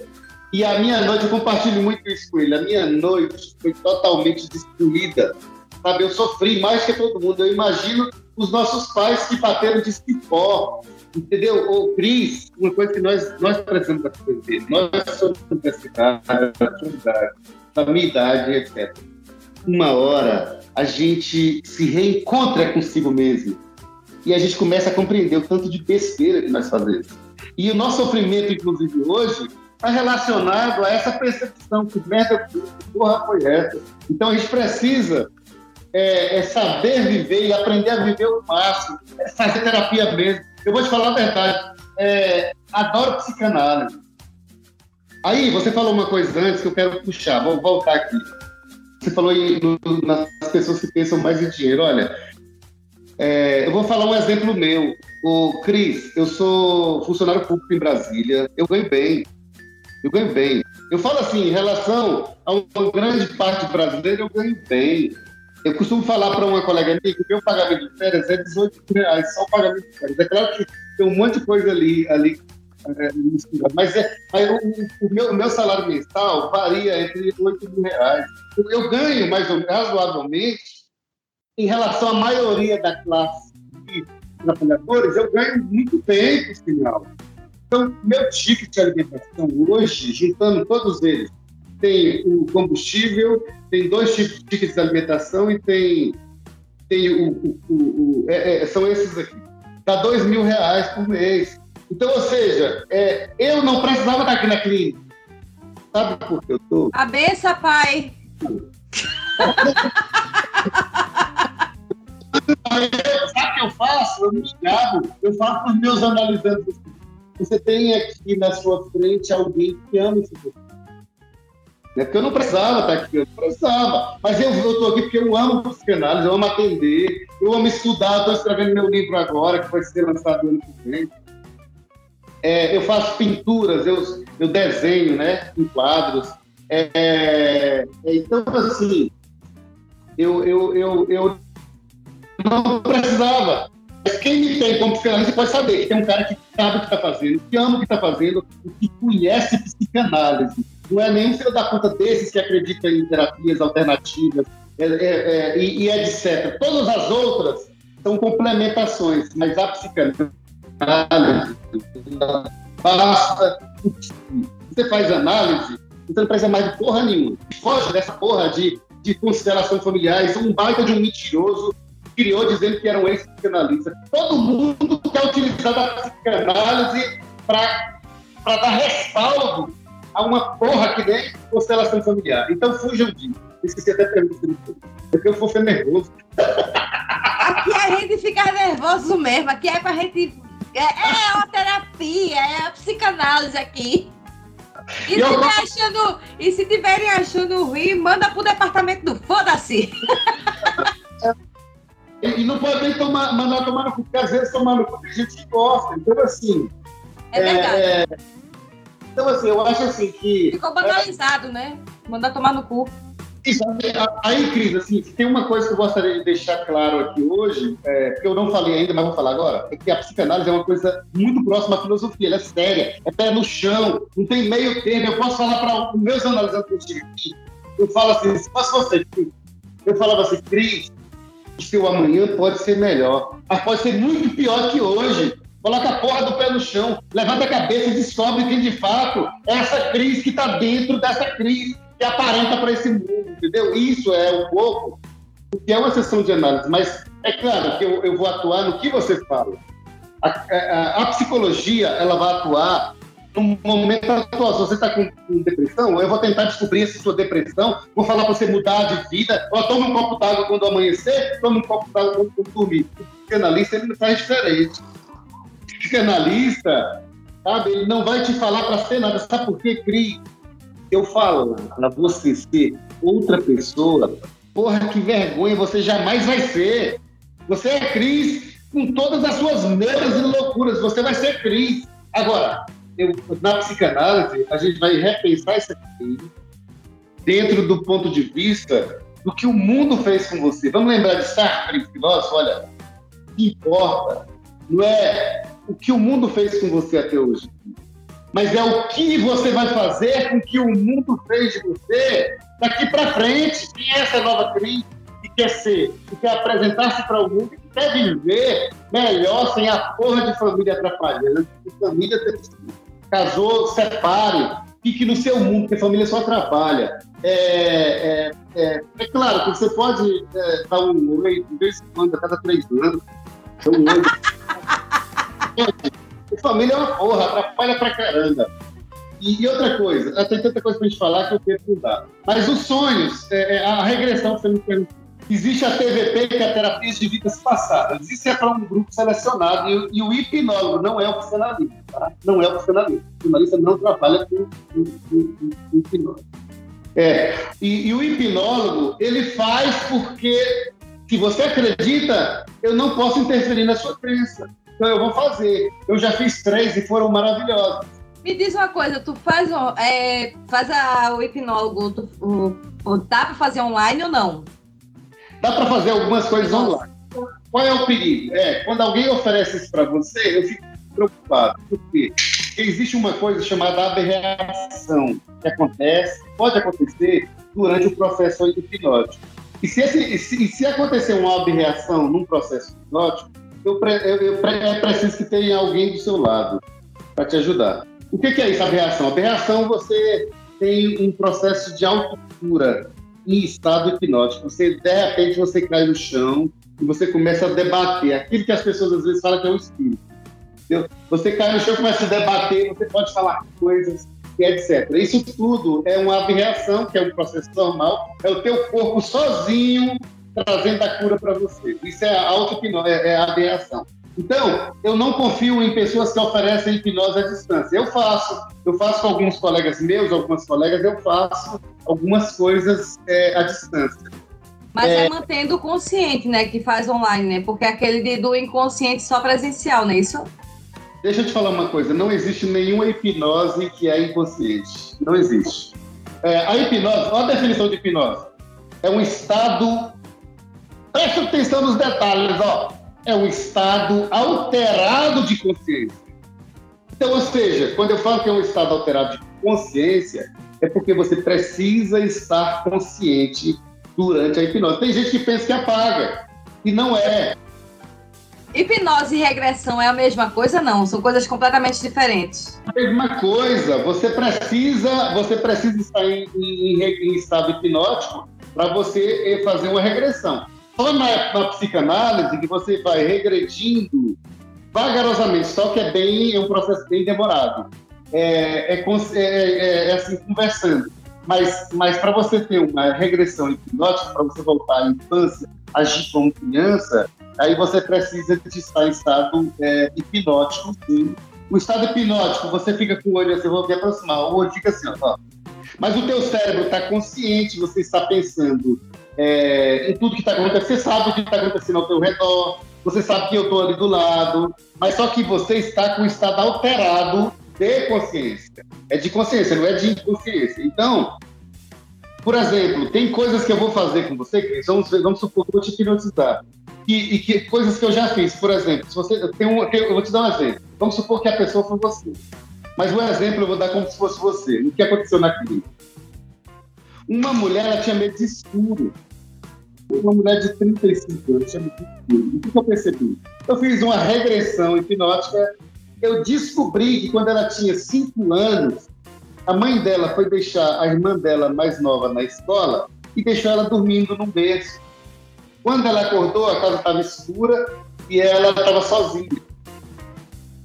E a minha noite, eu compartilho muito isso com ele. A minha noite foi totalmente destruída sabe? Eu sofri mais que todo mundo. Eu imagino os nossos pais que bateram de cipó, entendeu? Ô, Cris, uma coisa que nós, nós precisamos aprender, nós somos universidade, da minha idade, etc. uma hora, a gente se reencontra consigo mesmo. E a gente começa a compreender o tanto de besteira que nós fazemos. E o nosso sofrimento, inclusive hoje, está relacionado a essa percepção que merda porra foi essa. Então a gente precisa é, é saber viver e aprender a viver o máximo, é fazer terapia mesmo. Eu vou te falar a verdade, é, adoro psicanálise. Aí, você falou uma coisa antes que eu quero puxar, vou voltar aqui. Você falou aí no, nas pessoas que pensam mais em dinheiro. Olha, é, eu vou falar um exemplo meu. O Cris, eu sou funcionário público em Brasília, eu ganho bem. Eu ganho bem. Eu falo assim, em relação a uma grande parte brasileira, eu ganho bem. Eu costumo falar para uma colega minha que o meu pagamento de férias é 18 reais, só o pagamento de férias. É claro que tem um monte de coisa ali, ali é, mas é, aí o, o, meu, meu salário mensal varia entre 8 mil reais. Eu ganho mais ou razoavelmente, em relação à maioria da classe de trabalhadores, eu ganho muito bem, sinal. Então, meu ticket de alimentação hoje, juntando todos eles, tem o combustível, tem dois tipos de tickets de alimentação e tem, tem o, o, o, o é, é, são esses aqui. Dá dois mil reais por mês. Então, ou seja, é, eu não precisava estar aqui na clínica. Sabe por que eu tô? A benção, pai. Sabe o que eu faço? Eu me escravo. Eu falo para os meus analisantes. Você tem aqui na sua frente alguém que ama esse você. É porque eu não precisava estar aqui, eu não precisava. Mas eu estou aqui porque eu amo psicanálise, eu amo atender, eu amo estudar. Estou escrevendo meu livro agora, que vai ser lançado ano que vem. É, eu faço pinturas, eu, eu desenho né, em quadros. É, é, então, assim, eu, eu, eu, eu não precisava. Mas quem me tem como psicanalista pode saber que tem um cara que sabe o que está fazendo, que ama o que está fazendo, que conhece psicanálise não é nenhum filho da puta desses que acredita em terapias alternativas é, é, é, e, e etc. Todas as outras são complementações, mas a psicanálise basta. Você faz análise, você não precisa mais de porra nenhuma. Foge dessa porra de, de consideração familiar. Isso é um baita de um mentiroso criou dizendo que era um ex-psicanalista. Todo mundo quer utilizar a psicanálise para dar respaldo a uma porra que nem constelação familiar. Então fujam disso. Esqueci até a pergunta Porque eu vou ser nervoso. Aqui a gente fica nervoso mesmo. Aqui é pra gente. É, é uma terapia, é a psicanálise aqui. E, e, se eu... achando, e se tiverem achando ruim, manda pro departamento do foda-se. E, não pode nem tomar, mandar tomar no cu, porque às vezes tomar no cu tem gente que gosta. Então, assim. É verdade. É, então, assim, eu acho assim que. Ficou banalizado, é... né? Mandar tomar no cu. Aí, Cris, assim, tem uma coisa que eu gostaria de deixar claro aqui hoje, é, que eu não falei ainda, mas vou falar agora, é que a psicanálise é uma coisa muito próxima à filosofia, ela é séria, é pé no chão, não tem meio termo. Eu posso falar para os meus analisantes eu falo assim, se fosse você, eu falava assim, Cris, o seu amanhã pode ser melhor, mas pode ser muito pior que hoje. Coloca a porra do pé no chão, levanta a cabeça e descobre quem de fato é essa crise que está dentro dessa crise que aparenta para esse mundo, entendeu? Isso é um pouco o que é uma sessão de análise, mas é claro que eu, eu vou atuar no que você fala. A, a, a, psicologia ela vai atuar no momento atual. Se você está com, com, depressão, eu vou tentar descobrir essa sua depressão, vou falar para você mudar de vida, ou toma um copo d'água quando amanhecer, toma um copo d'água quando, dormir. O psicanalista ele faz diferente psicanalista, sabe, ele não vai te falar para ser nada. Sabe por quê, Cris? Eu falo para você ser outra pessoa, porra, que vergonha, você jamais vai ser. Você é Cris com todas as suas medas e loucuras, você vai ser Cris. Agora, eu, na psicanálise, a gente vai repensar isso aqui dentro do ponto de vista do que o mundo fez com você. Vamos lembrar de Sartre, filósofo? Olha, o que importa não é o que o mundo fez com você até hoje, mas é o que você vai fazer com que o mundo fez de você daqui para frente. Quem é essa nova crise que quer ser, que quer apresentar-se para o mundo, que quer viver melhor sem a porra de família atrapalhando, família casou, separe, fique no seu mundo, porque família só atrapalha. É, é, é, é claro que você pode é, dar um oi de vez em quando, a cada três anos. Um oi. [laughs] família é uma porra, atrapalha pra caramba. E, e, outra coisa, tem tanta coisa pra gente falar que eu tempo não dá. Mas os sonhos, é, é, a regressão que você me Existe a TVP, que é a terapia de vidas passadas. Isso é para um grupo selecionado. E, e, o hipnólogo não é o. Tá? Não é o. O funcionalista não trabalha com o hipnólogo. É. E, e o hipnólogo, ele faz porque, se você acredita, eu não posso interferir na sua crença. Então eu vou fazer. Eu já fiz três e foram maravilhosos. Me diz uma coisa, tu faz, é, faz a, o hipnólogo, tu, o, o, dá para fazer online ou não? Dá para fazer algumas coisas online. Qual é o perigo? É, quando alguém oferece isso para você, eu fico preocupado. Por quê? Porque existe uma coisa chamada aberração que acontece, pode acontecer durante o processo hipnótico. E se, esse, se, se acontecer uma aberração num processo hipnótico, eu, eu, eu, é preciso que tenha alguém do seu lado para te ajudar. O que, que é isso, aberração? Aberração, você tem um processo de autocura em estado hipnótico. Você, de repente, você cai no chão e você começa a debater aquilo que as pessoas às vezes falam que é o espírito. Entendeu? Você cai no chão, começa a debater, você pode falar coisas, etc. Isso tudo é uma reação, que é um processo normal, é o teu corpo sozinho trazendo a cura para você. Isso é a auto-hipnose, é, é a reação. Então, eu não confio em pessoas que oferecem hipnose à distância. Eu faço, eu faço com alguns colegas meus, algumas colegas, eu faço algumas coisas é, à distância. Mas é... é mantendo o consciente, né, que faz online, né? Porque é aquele de, do inconsciente só presencial, não é isso? Deixa eu te falar uma coisa, não existe nenhuma hipnose que é inconsciente. Não existe. É, a hipnose, olha a definição de hipnose. É um estado. Presta atenção nos detalhes, ó é um estado alterado de consciência. Então, ou seja, quando eu falo que é um estado alterado de consciência, é porque você precisa estar consciente durante a hipnose. Tem gente que pensa que apaga, e não é. Hipnose e regressão é a mesma coisa? Não, são coisas completamente diferentes. A mesma coisa. Você precisa, você precisa estar em, em, em estado hipnótico para você fazer uma regressão. Só na, na psicanálise que você vai regredindo vagarosamente, só que é bem é um processo bem demorado. É, é, é, é assim, conversando. Mas, mas para você ter uma regressão hipnótica, para você voltar à infância, agir como criança, aí você precisa de estar em estado é, hipnótico, sim. O estado hipnótico, você fica com o olho assim, eu vou me aproximar, o olho fica assim, ó. Mas o teu cérebro está consciente, você está pensando é, em tudo que está acontecendo. Você sabe o que está acontecendo ao teu redor, você sabe que eu estou ali do lado, mas só que você está com o estado alterado de consciência. É de consciência, não é de inconsciência. Então, por exemplo, tem coisas que eu vou fazer com você, Cris, vamos, vamos supor que eu vou te hipnotizar. E, e que, coisas que eu já fiz, por exemplo, se você um, tem, eu vou te dar um exemplo. Vamos supor que a pessoa foi você. Mas o exemplo eu vou dar como se fosse você. O que aconteceu na clínica? Uma mulher, ela tinha medo de escuro. Uma mulher de 35 anos tinha medo de escuro. O que eu percebi? Eu fiz uma regressão hipnótica. Eu descobri que quando ela tinha 5 anos, a mãe dela foi deixar a irmã dela mais nova na escola e deixou ela dormindo num berço. Quando ela acordou, a casa estava escura e ela estava sozinha.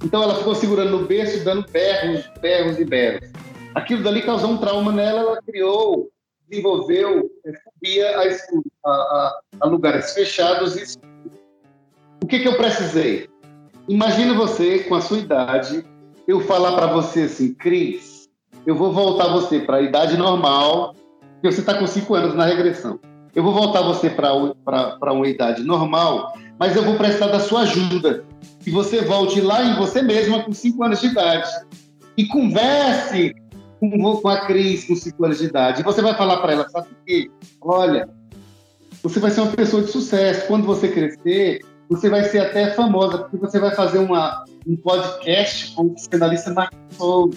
Então ela ficou segurando no berço, dando berros, berros e berros. Aquilo dali causou um trauma nela, ela criou desenvolveu é, fobia a, a, a, lugares fechados e escuros. O que, que eu precisei? Imagina você, com a sua idade, eu falar para você assim, Cris, eu vou voltar você para a idade normal, porque você está com 5 anos na regressão. Eu vou voltar você para uma idade normal, mas eu vou precisar da sua ajuda. Que você volte lá em você mesma com 5 anos de idade. E converse com, a Cris com 5 anos de idade. E você vai falar para ela, sabe o quê? Olha, você vai ser uma pessoa de sucesso. Quando você crescer, você vai ser até famosa, porque você vai fazer uma, um podcast com o psicanalista Marcos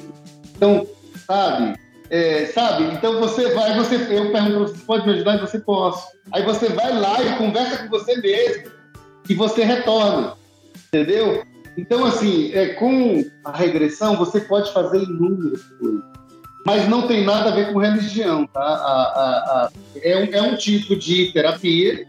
Então, sabe? É, sabe? Então você vai, você, eu pergunto, você pode me ajudar? E você posso. Aí você vai lá e conversa com você mesmo e você retorna, entendeu? Então, assim, é, com a regressão, você pode fazer inúmeras coisas. Mas não tem nada a ver com religião, tá? A, a, a, é, um, é um tipo de terapia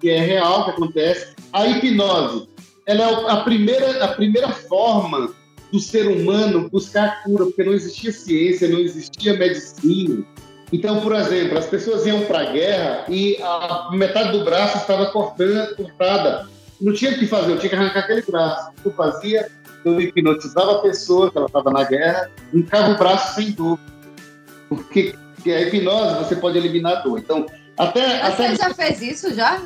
que é real, que acontece. A hipnose, ela é a primeira, a primeira forma do ser humano buscar a cura, porque não existia ciência, não existia medicina. Então, por exemplo, as pessoas iam para a guerra e a metade do braço estava cortada. Não tinha o que fazer, eu tinha que arrancar aquele braço. O que eu fazia? Eu hipnotizava a pessoa, que ela estava na guerra, arrancava o braço sem dor. Porque a hipnose você pode eliminar a dor. Então, até. Você já fez isso já?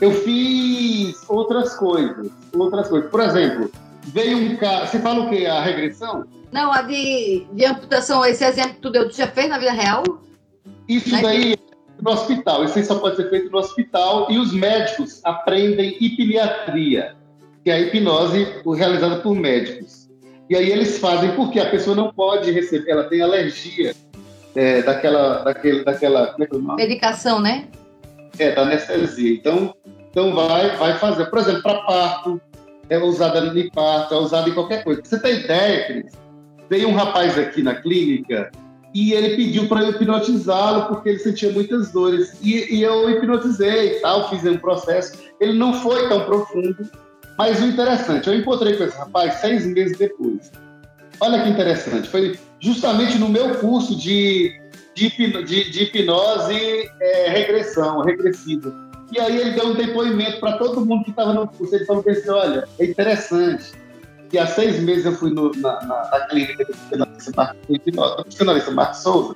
Eu fiz outras coisas. Outras coisas. Por exemplo, veio um cara. Você fala o quê? A regressão? Não, a de, de amputação, esse exemplo que tu deu, tu já fez na vida real? Isso Né? daí é no hospital. Isso aí só pode ser feito no hospital. E os médicos aprendem hipniatria, que é a hipnose realizada por médicos. E aí eles fazem porque a pessoa não pode receber, ela tem alergia é, daquela, daquele, daquela, como é é? Medicação, né? É, da anestesia. Então, então vai, vai fazer. Por exemplo, para parto, é usada em parto, é usada em qualquer coisa. Você tem ideia, Cris? Veio um rapaz aqui na clínica e ele pediu para eu hipnotizá-lo porque ele sentia muitas dores. E, e eu hipnotizei e tal, fiz um processo. Ele não foi tão profundo, mas o interessante, eu encontrei com esse rapaz seis meses depois. Olha que interessante, foi justamente no meu curso de, de, de- de hipnose é, regressão, regressiva. E aí ele deu um depoimento para todo mundo que estava no curso. Ele falou assim, olha, é interessante que há seis meses eu fui no- na, na- na clínica do psicanalista Marcos Souza,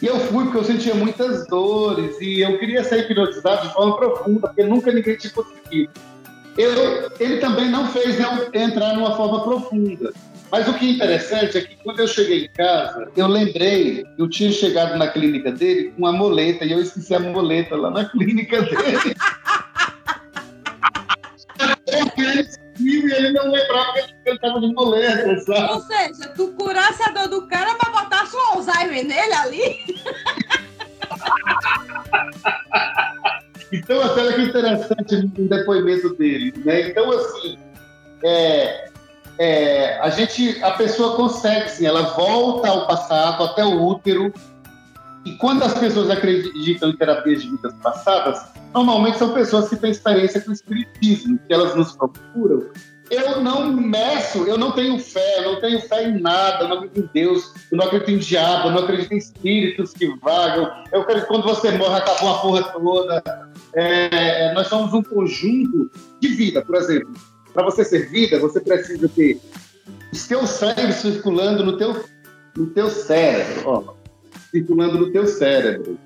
e eu fui porque eu sentia muitas dores e eu queria ser hipnotizado de forma profunda, porque nunca ninguém tinha conseguido. Eu, ele também não fez eu entrar numa forma profunda. Mas o que é interessante é que quando eu cheguei em casa, eu lembrei, eu tinha chegado na clínica dele com uma muleta e eu esqueci a muleta lá na [laughs] clínica dele. E ele não lembrava que ele estava de muleta, sabe? Ou seja, tu curasse a dor do cara, mas botasse um Alzheimer nele ali. [laughs] Então, assim, olha que interessante o depoimento dele, né? Então, assim, é, é, a gente, a pessoa consegue, sim, ela volta ao passado, até o útero, e quando as pessoas acreditam em terapias de vidas passadas, normalmente são pessoas que têm experiência com o espiritismo, que elas nos procuram. Eu não meço, eu não tenho fé, eu não tenho fé em nada, eu não acredito em Deus, eu não acredito em diabo, eu não acredito em espíritos que vagam. Eu acredito que quando você morre, acabou a porra toda. É, nós somos um conjunto de vida, por exemplo. Para você ser vida, você precisa ter os teus sangue circulando no teu, no teu cérebro, ó, circulando no teu cérebro.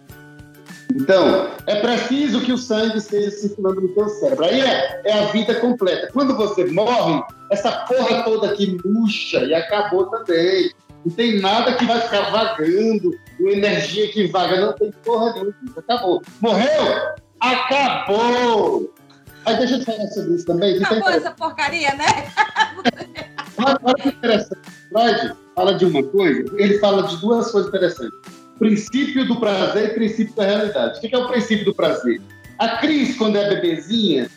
Então, é preciso que o sangue esteja circulando no teu cérebro. Aí é, é a vida completa. Quando você morre, essa porra toda aqui murcha e acabou também. Não tem nada que vai ficar vagando, uma energia que vaga, não tem porra nenhuma. Acabou. Morreu? Acabou! Aí deixa eu te falar sobre isso também. Acabou essa porcaria, né? [laughs] Olha, que interessante. Freud fala de uma coisa, ele fala de duas coisas interessantes. Princípio do prazer e princípio da realidade. O que é o princípio do prazer? A Cris, quando é bebezinha,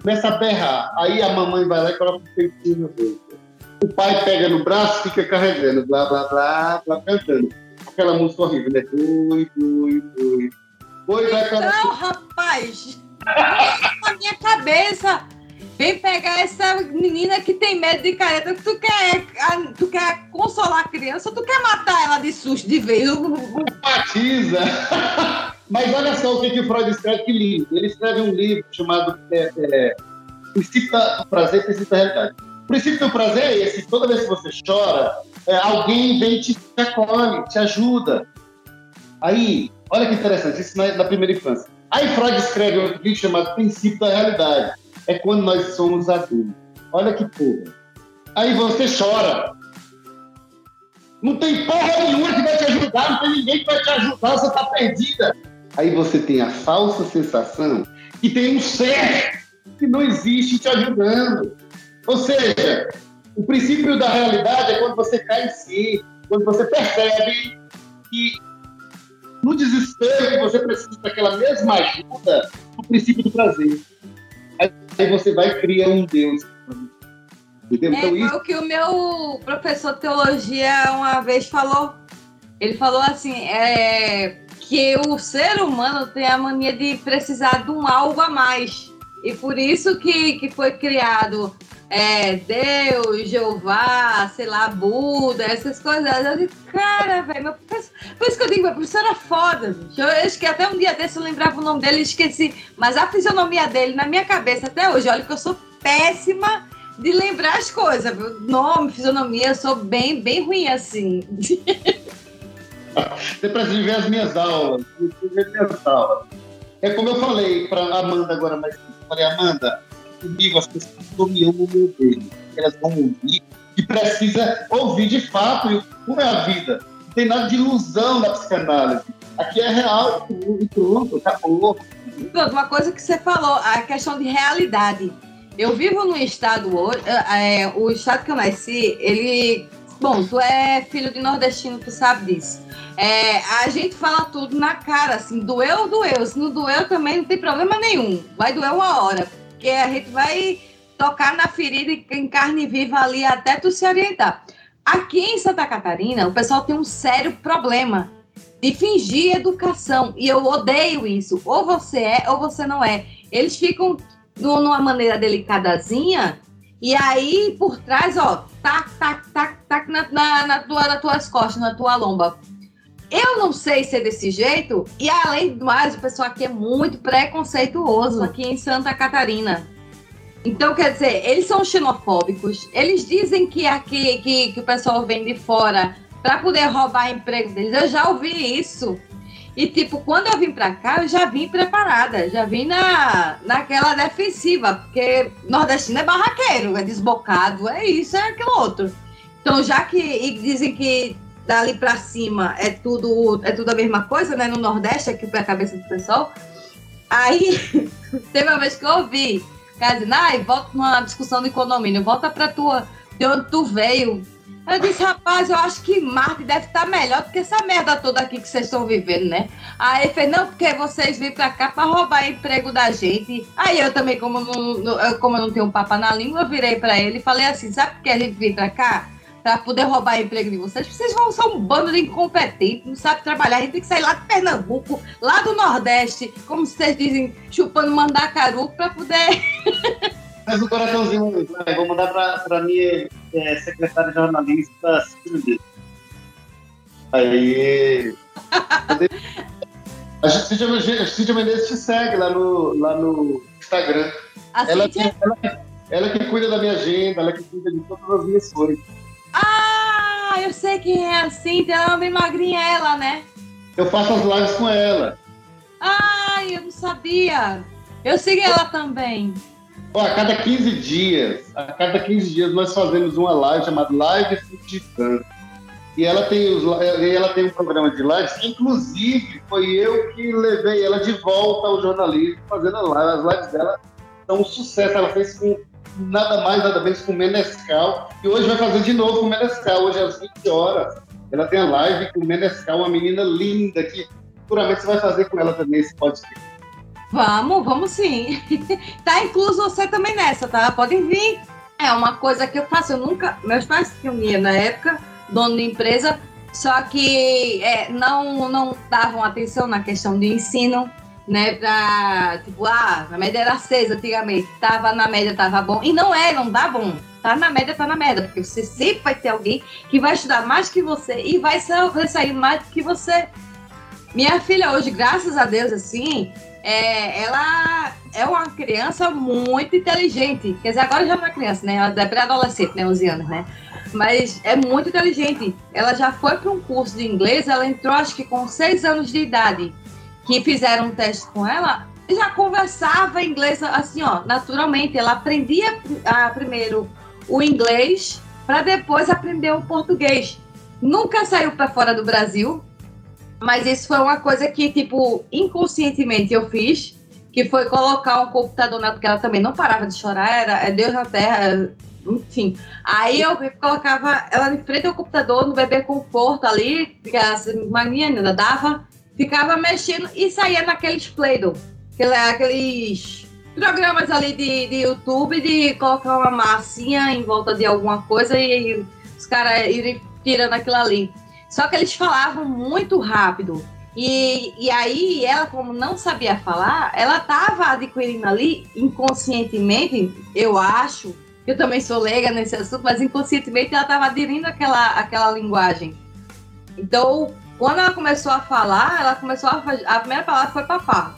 começa a berrar. Aí a mamãe vai lá e coloca um peitinho no rosto. O pai pega no braço e fica carregando, blá, blá, blá, blá, cantando. Aquela música horrível, né? Fui, fui, fui. Foi, vai aquela... Não, rapaz. Na minha cabeça. Vem pegar essa menina que tem medo de careta. Tu quer, tu quer consolar a criança ou tu quer matar ela de susto de vez? Batiza. [laughs] Mas olha só o que, que o Freud escreve, que lindo. Ele escreve um livro chamado é, é, Princípio do Prazer e Princípio da Realidade. O princípio do prazer é esse: toda vez que você chora, é, alguém vem te acolhe, te ajuda. Aí, olha que interessante, isso na, na primeira infância. Aí Freud escreve um livro chamado Princípio da Realidade. É quando nós somos adultos. Olha que porra. Aí você chora. Não tem porra nenhuma que vai te ajudar, não tem ninguém que vai te ajudar, você tá perdida. Aí você tem a falsa sensação que tem um ser que não existe te ajudando. Ou seja, o princípio da realidade é quando você cai em si, quando você percebe que no desespero que você precisa daquela mesma ajuda, o princípio do prazer. Aí você vai criar um Deus. Entendeu? É Então isso igual que o meu professor de teologia uma vez falou. Ele falou assim, é, que o ser humano tem a mania de precisar de um algo a mais. E por isso que, que foi criado é, Deus, Jeová, sei lá, Buda, essas coisas. Eu digo, cara, velho, por isso que eu digo, meu professor era foda. Eu, eu esqueci, até um dia desse eu lembrava o nome dele e esqueci. Mas a fisionomia dele na minha cabeça até hoje, olha que eu sou péssima de lembrar as coisas. Nome, fisionomia, eu sou bem, bem ruim assim. [laughs] Você precisa ver as minhas aulas. Ver minhas aulas. É como eu falei para Amanda agora, mas falei, Amanda, comigo as pessoas me amam meu bem. Elas vão ouvir e precisa ouvir de fato como é a vida. Não tem nada de ilusão na psicanálise. Aqui é real e pronto, acabou. Uma coisa que você falou, a questão de realidade. Eu vivo num estado hoje, é, o estado que eu nasci, ele. Bom, tu é filho de nordestino, tu sabe disso. É, a gente fala tudo na cara, assim, doeu, doeu. Se não doeu também não tem problema nenhum. Vai doer uma hora. Porque a gente vai tocar na ferida em carne viva ali até tu se orientar. Aqui em Santa Catarina, o pessoal tem um sério problema de fingir educação. E eu odeio isso. Ou você é, ou você não é. Eles ficam numa maneira delicadazinha, e aí por trás, ó, tac, tac, tac, tac na, na, na tua, nas tuas costas, na tua lomba. Eu não sei ser desse jeito, e além do mais, o pessoal aqui é muito preconceituoso aqui em Santa Catarina. Então, quer dizer, eles são xenofóbicos, eles dizem que aqui que, que o pessoal vem de fora para poder roubar emprego deles. Eu já ouvi isso. E, tipo, quando eu vim pra cá, eu já vim preparada, já vim na, naquela defensiva, porque nordestino é barraqueiro, é desbocado, é isso, é aquilo outro. Então, já que dizem que dali pra cima é tudo, é tudo a mesma coisa, né? No Nordeste, aqui pra cabeça do pessoal. Aí, [laughs] teve uma vez que eu ouvi, cara dizendo, ai, volta numa discussão de condomínio, volta pra tua, de onde tu veio, eu disse, rapaz, eu acho que Marte deve estar melhor do que essa merda toda aqui que vocês estão vivendo, né? Aí ele fez, não, porque vocês vêm pra cá pra roubar emprego da gente. Aí eu também, como, não, como eu não tenho um papa na língua, eu virei pra ele e falei assim, sabe por que a gente vem pra cá? Pra poder roubar emprego de vocês. Vocês vão ser um bando de incompetentes, não sabe trabalhar. A gente tem que sair lá de Pernambuco, lá do Nordeste, como vocês dizem, chupando mandacaru pra poder... [laughs] Mas o coraçãozinho, vou mandar para a minha é, secretária de jornalista, Aí. [laughs] a Cíntia Menezes te segue lá no, lá no Instagram. A ela, Cíntia? ela, ela que cuida da minha agenda, ela que cuida de todas as minhas coisas. Ah, eu sei quem é a Cíntia, ela é bem magrinha, ela, né? Eu faço as lives com ela. Ai, eu não sabia. Eu sigo ela também. a cada 15 dias, a cada 15 dias nós fazemos uma live chamada Live Futicando. E ela tem, os, ela tem um programa de lives, que inclusive foi eu que levei ela de volta ao jornalismo, fazendo as lives. As lives dela são um sucesso. Ela fez com nada mais, nada menos com Menescal. E hoje vai fazer de novo com Menescal, hoje às 20 horas. Ela tem a live com Menescal, uma menina linda que futuramente você vai fazer com ela também esse podcast. Vamos, vamos sim. [laughs] tá incluso você também nessa, tá? Podem vir. É uma coisa que eu faço, eu nunca. Meus pais tinham minha na época, dono de empresa, só que é, não, não davam atenção na questão de ensino, né? Pra, tipo, ah, a média era seis antigamente, tava na média, tava bom. E não é, não dá bom. Tá na média, tá na média, porque você sempre vai ter alguém que vai estudar mais que você e vai sair mais que você. Minha filha hoje, graças a Deus, assim, é, ela é uma criança muito inteligente. Quer dizer, agora já não é criança, né? Ela é pré-adolescente, né? 11 anos, né? Mas é muito inteligente. Ela já foi para um curso de inglês, ela entrou acho que com 6 anos de idade, que fizeram um teste com ela, já conversava inglês assim, ó, naturalmente. Ela aprendia a, primeiro o inglês para depois aprender o português. Nunca saiu para fora do Brasil, mas isso foi uma coisa que, tipo, inconscientemente eu fiz, que foi colocar um computador na... Porque ela também não parava de chorar, era é Deus na Terra, enfim. Aí eu colocava ela em frente ao computador, no bebê conforto ali, que a mania ainda dava, ficava mexendo e saía naqueles Play-Doh, aqueles programas ali de, de YouTube de colocar uma massinha em volta de alguma coisa e, e os caras irem tirando aquilo ali. Só que eles falavam muito rápido. E, e aí, ela, como não sabia falar, ela estava adquirindo ali, inconscientemente, eu acho, eu também sou leiga nesse assunto, mas inconscientemente ela estava aderindo àquela, àquela linguagem. Então, quando ela começou a falar, ela começou a a primeira palavra foi papá,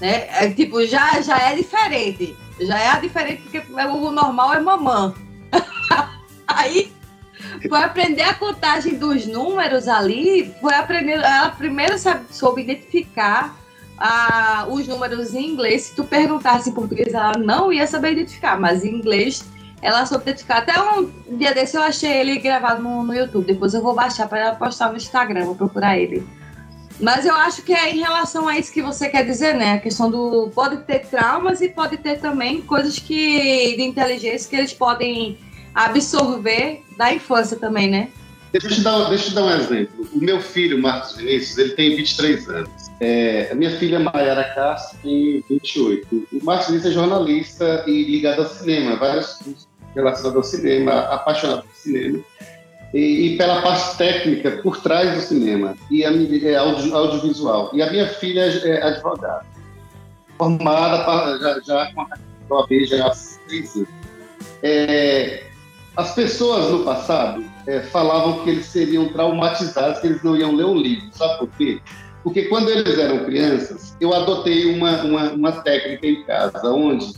né? É, tipo, já já é diferente. Já é diferente porque o normal é mamã. [laughs] Aí foi aprender a contagem dos números ali, foi aprender, ela primeiro sabe, soube identificar ah, os números em inglês. Se tu perguntasse em português, ela não ia saber identificar, mas em inglês ela soube identificar. Até um dia desse eu achei ele gravado no, no YouTube. Depois eu vou baixar para postar no Instagram, vou procurar ele. Mas eu acho que é em relação a isso que você quer dizer, né? A questão do. Pode ter traumas e pode ter também coisas que de inteligência que eles podem absorver da infância também, né? Deixa eu te dar, deixa eu dar um exemplo. O meu filho, Marcos Vinícius, ele tem 23 anos. É, a minha filha, Mayara Castro, tem 28. O Marcos Vinícius é jornalista e ligado ao cinema, vários cursos relacionados ao cinema, apaixonado por cinema. E, e, pela parte técnica por trás do cinema e a, é audio, audiovisual. E a minha filha é, é advogada, formada já, já com a OAB já há seis anos. É, as pessoas no passado é, falavam que eles seriam traumatizados, que eles não iam ler um livro. Sabe por quê? Porque quando eles eram crianças, eu adotei uma, uma, uma técnica em casa, onde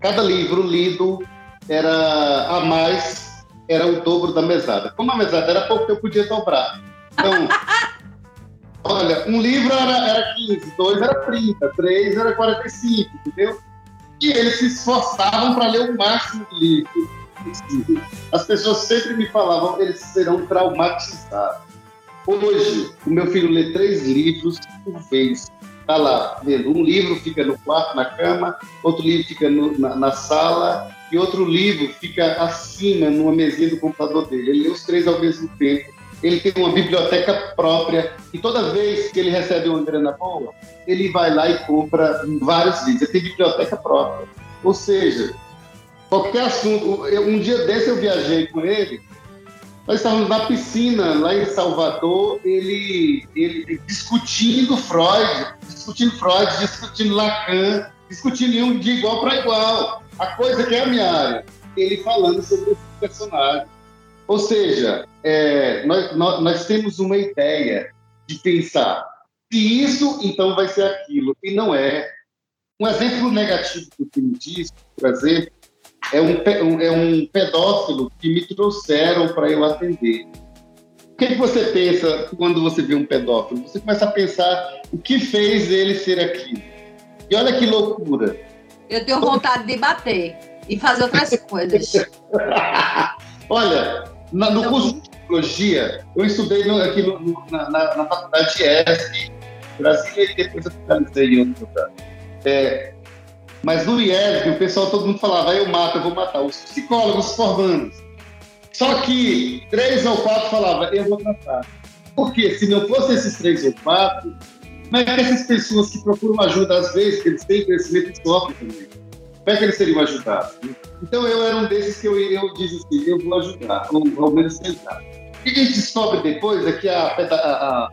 cada livro lido era a mais, era o dobro da mesada. Como a mesada era pouco, eu podia dobrar. Então, [laughs] olha, um livro era, era 15, dois era 30, três era 45, entendeu? E eles se esforçavam para ler o máximo de livros as pessoas sempre me falavam que eles serão traumatizados. Hoje, o meu filho lê três livros por vez. Está lá, vendo. Um livro fica no quarto, na cama, outro livro fica no, na, na, sala, e outro livro fica acima, numa mesinha do computador dele. Ele lê os três ao mesmo tempo. Ele tem uma biblioteca própria, e toda vez que ele recebe uma grana boa, ele vai lá e compra vários livros. Ele tem biblioteca própria. Ou seja, qualquer assunto. Um dia desse eu viajei com ele, nós estávamos na piscina lá em Salvador, ele, ele discutindo Freud, discutindo Freud, discutindo Lacan, discutindo de igual para igual. A coisa que é a minha área. Ele falando sobre esse personagem. Ou seja, é, nós, nós, nós temos uma ideia de pensar se isso, então vai ser aquilo. E não é. Um exemplo negativo que o filme diz, por exemplo, é um, é um pedófilo que me trouxeram para eu atender. O que, é que você pensa quando você vê um pedófilo? Você começa a pensar o que fez ele ser aquilo. E olha que loucura. Eu tenho vontade de bater e fazer outras coisas. [laughs] olha, na, no curso de psicologia, eu estudei no, aqui no, na, na, na, faculdade de ESC, Brasília, e depois eu finalizei em outro lugar. É, mas no IESB, o pessoal, todo mundo falava, eu mato, eu vou matar. Os psicólogos formando. Só que três ou quatro falavam, eu vou tratar. Porque se não fosse esses três ou quatro, como é que essas pessoas que procuram ajuda, às vezes, que eles têm conhecimento e sofrem também, como é que eles seriam ajudados? Então eu era um desses que eu, eu disse assim, eu vou ajudar, ou ao menos tentar. O que a gente descobre depois é que a, a,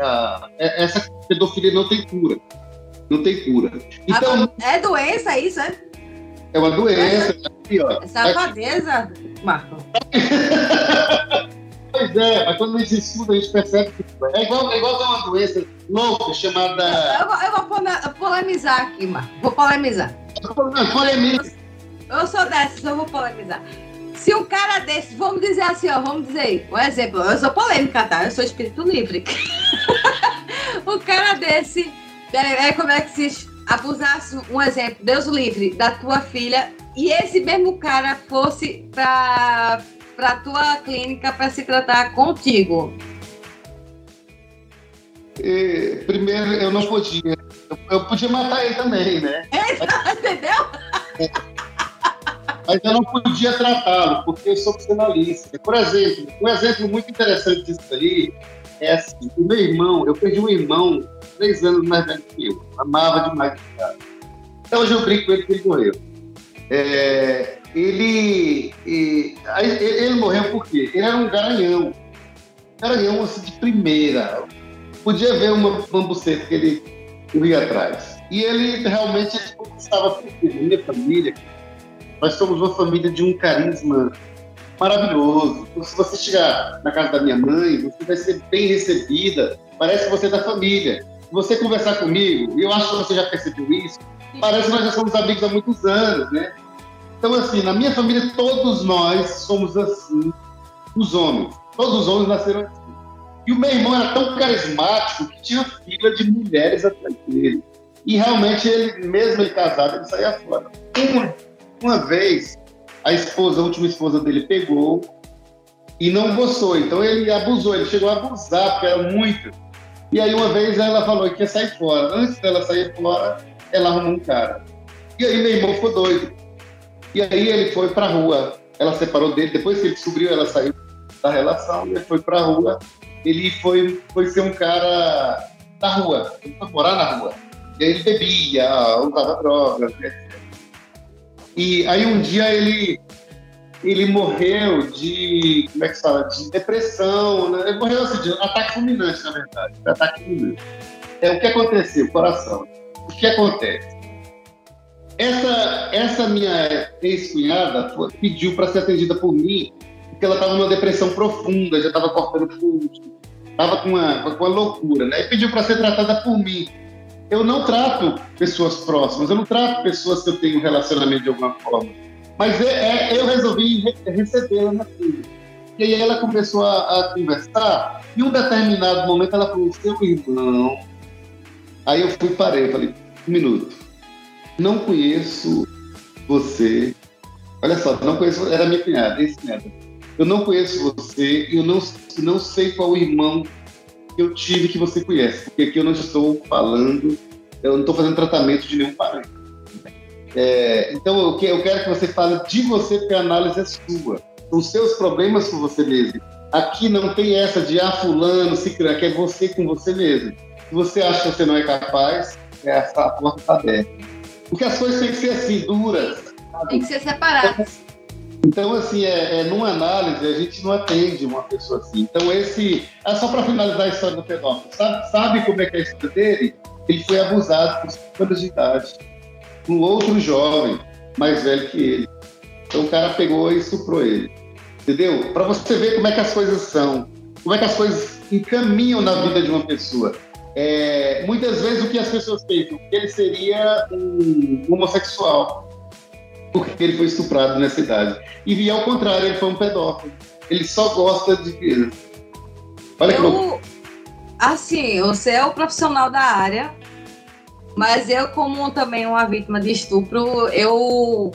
a, essa pedofilia não tem cura não tem cura. Então, é doença isso, é? É uma doença. Aqui, ó. É safadeza, Marco. [laughs] pois é, mas quando a gente estuda, a gente percebe que é igual, é igual a uma doença louca chamada. Eu, eu vou polemizar aqui, Marco. Vou polemizar. Polemiza. Eu sou dessas, eu vou polemizar. Se um cara desse, vamos dizer assim, ó, vamos dizer, um exemplo, eu sou polêmica, tá? Eu sou espírito livre. o [laughs] cara desse é, é como é que se abusasse, um exemplo, Deus livre, da tua filha, e esse mesmo cara fosse para para tua clínica para se tratar contigo? E, primeiro, eu não podia. Eu, eu, podia matar ele também, né? É, [laughs] entendeu? Mas eu não podia tratá-lo, porque eu sou psicanalista. Por exemplo, um exemplo muito interessante disso aí é assim: o meu irmão, eu perdi um irmão três anos mais velho que eu. Amava demais. Até hoje eu brinco com ele que ele morreu. É, ele, ele, ele morreu por quê? Ele era um garanhão. Eu assim, de primeira. Podia ver uma bambuceta que ele corria atrás. E ele realmente ele conquistava. Minha família, nós somos uma família de um carisma maravilhoso. Então, se você chegar na casa da minha mãe, você vai ser bem recebida. Parece que você é da família. Se você conversar comigo, e eu acho que você já percebeu isso, parece que nós já somos amigos há muitos anos, né? Então, assim, na minha família, todos nós somos assim, os homens. Todos os homens nasceram assim. E o meu irmão era tão carismático que tinha fila de mulheres atrás dele. E realmente, ele, mesmo ele casado, ele saía fora. Uma, uma vez, a esposa, a última esposa dele, pegou e não gostou. Então ele abusou, ele chegou a abusar, porque era muito. E aí uma vez ela falou que ia sair fora. Antes dela sair fora, ela arrumou um cara. E aí meu irmão ficou doido. E aí ele foi pra rua. Ela separou dele, depois que ele descobriu, ela saiu da relação, ele foi pra rua. Ele foi, foi ser um cara da rua, ele foi morar na rua. E aí ele bebia, usava drogas, etc. E aí um dia ele ele morreu de como é que se fala de depressão, né? ele morreu assim, de ataque fulminante na verdade, ataque fulminante. É o que aconteceu, coração. O que acontece? Essa essa minha ex-cunhada pediu para ser atendida por mim porque ela estava numa depressão profunda, já estava cortando pulso, estava com uma, com uma loucura, né? E pediu para ser tratada por mim eu não trato pessoas próximas, eu não trato pessoas que eu tenho relacionamento de alguma forma. Mas é, é eu resolvi recebê-la na clínica. E aí ela começou a, a, conversar, e em um determinado momento ela falou, seu irmão. Aí eu fui parei, eu falei, um minuto. Não conheço você. Olha só, não conheço, era minha cunhada, esse cunhada. Eu não conheço você, eu não, não sei qual irmão que eu tive que você conhece, porque aqui eu não estou falando, eu não estou fazendo tratamento de nenhum parente. É, então eu, eu quero que você fale de você, porque a análise é sua. Os seus problemas com você mesmo. Aqui não tem essa de ah, fulano, se criar, que é você com você mesmo. Se você acha que você não é capaz, essa a porta está aberta. Porque as coisas têm que ser assim, duras. Sabe? Tem que ser separadas. Então, assim, é, é, numa análise, a gente não atende uma pessoa assim. Então, esse. É só para finalizar a história do pedófilo. Sabe, sabe como é que é a história dele? Ele foi abusado por 5 anos de idade. Um outro jovem, mais velho que ele. Então, o cara pegou e estuprou ele. Entendeu? Para você ver como é que as coisas são. Como é que as coisas encaminham na vida de uma pessoa. É, muitas vezes o que as pessoas pensam, que ele seria um homossexual porque ele foi estuprado nessa idade. E ao contrário, ele foi um pedófilo. Ele só gosta de criança. Olha eu, que Assim, você é o profissional da área, mas eu, como também uma vítima de estupro, eu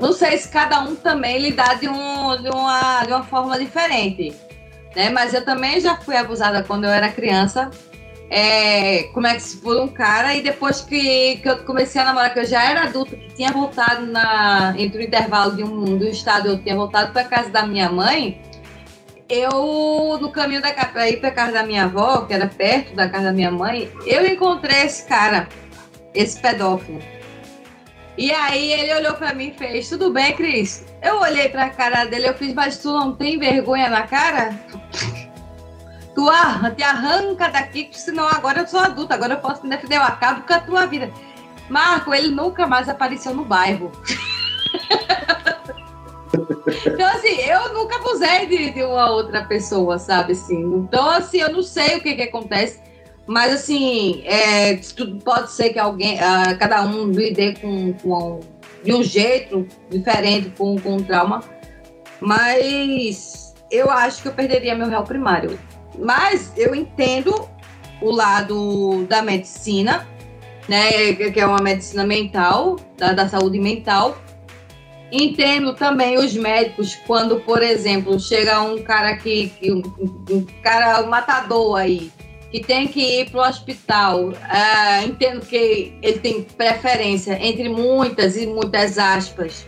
não sei se cada um também lidar de, um, de, uma, de uma forma diferente. Né? Mas eu também já fui abusada quando eu era criança é, como é que se for um cara, e depois que, que eu comecei a namorar, que eu já era adulta, que tinha voltado na, entre o intervalo de um do estado, eu tinha voltado para casa da minha mãe, eu, no caminho da para ir para casa da minha avó, que era perto da casa da minha mãe, eu encontrei esse cara, esse pedófilo. E aí ele olhou para mim e fez: Tudo bem, Cris? Eu olhei para a cara dele, eu fiz: Mas tu não tem vergonha na cara? Tu arranca, te arranca daqui, senão agora eu sou adulta, agora eu posso me defender, eu acabo com a tua vida. Marco, ele nunca mais apareceu no bairro. [laughs] então, assim, eu nunca abusei de, de, uma outra pessoa, sabe? Assim. Então, assim, eu não sei o que, que acontece, mas, assim, é, pode ser que alguém, uh, cada um lide com, com, de um jeito diferente com, com um trauma, mas eu acho que eu perderia meu réu primário. Mas eu entendo o lado da medicina, né, que é uma medicina mental, da, da saúde mental. Entendo também os médicos quando, por exemplo, chega um cara que, um, um, cara matador aí, que tem que ir para o hospital. Uh, entendo que ele tem preferência entre muitas e muitas aspas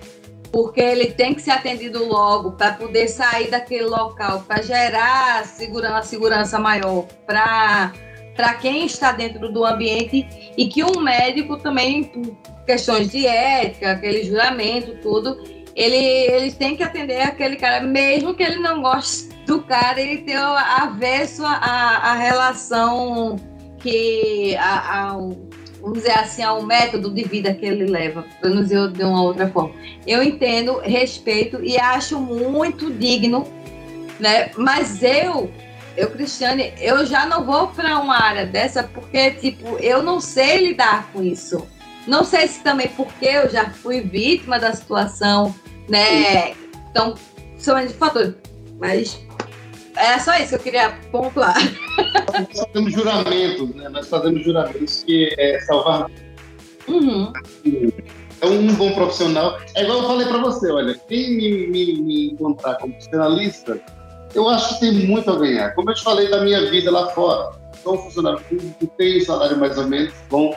porque ele tem que ser atendido logo para poder sair daquele local, para gerar segurança, segurança maior para para quem está dentro do ambiente e que um médico também, por questões de ética, aquele juramento, tudo, ele, eles têm que atender aquele cara, mesmo que ele não goste do cara, ele tem avesso a, a relação que a, a, vamos dizer assim, ao método de vida que ele leva, para não dizer de uma outra forma. Eu entendo, respeito e acho muito digno, né? Mas eu, eu, Cristiane, eu já não vou para uma área dessa porque, tipo, eu não sei lidar com isso. Não sei se também porque eu já fui vítima da situação, né? Então, são de fatores. Mas é só isso que eu queria pontuar. Nós fazemos juramentos, né? Nós fazemos juramentos que é salvar. Uhum. É um bom profissional. É igual eu falei para você, olha, quem me, me, me encontrar como profissionalista, eu acho que tem muito a ganhar. Como eu te falei da minha vida lá fora, sou um funcionário público, tenho salário mais ou menos bom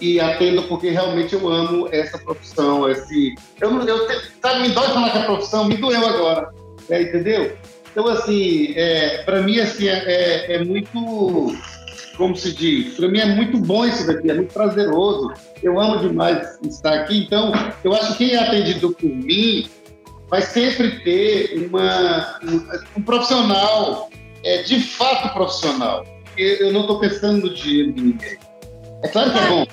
e atendo porque realmente eu amo essa profissão, esse... Eu, eu, sabe, me dói falar que a profissão me doeu agora, é, entendeu? Então, assim, é, para mim, assim, é, é, é, muito, como se diz, para mim é muito bom isso daqui, é muito prazeroso. Eu amo demais estar aqui. Então, eu acho que quem é atendido por mim vai sempre ter uma, um, um profissional, é, de fato profissional. Porque eu não estou pensando no dinheiro de ninguém. É claro que é bom.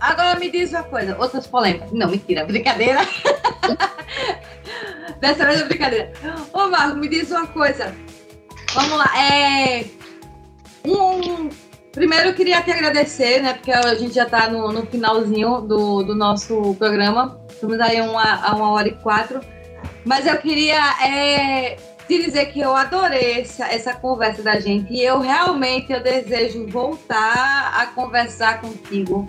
Agora me diz uma coisa, outras polêmicas. Não, mentira, brincadeira. [laughs] Dessa vez é brincadeira. Ô, Marco, me diz uma coisa. Vamos lá. É... Um, primeiro eu queria te agradecer, né? Porque a gente já está no, no, finalzinho do, do nosso programa. Estamos aí uma, a uma hora e quatro. Mas eu queria é, te dizer que eu adorei essa, essa conversa da gente. E eu realmente eu desejo voltar a conversar contigo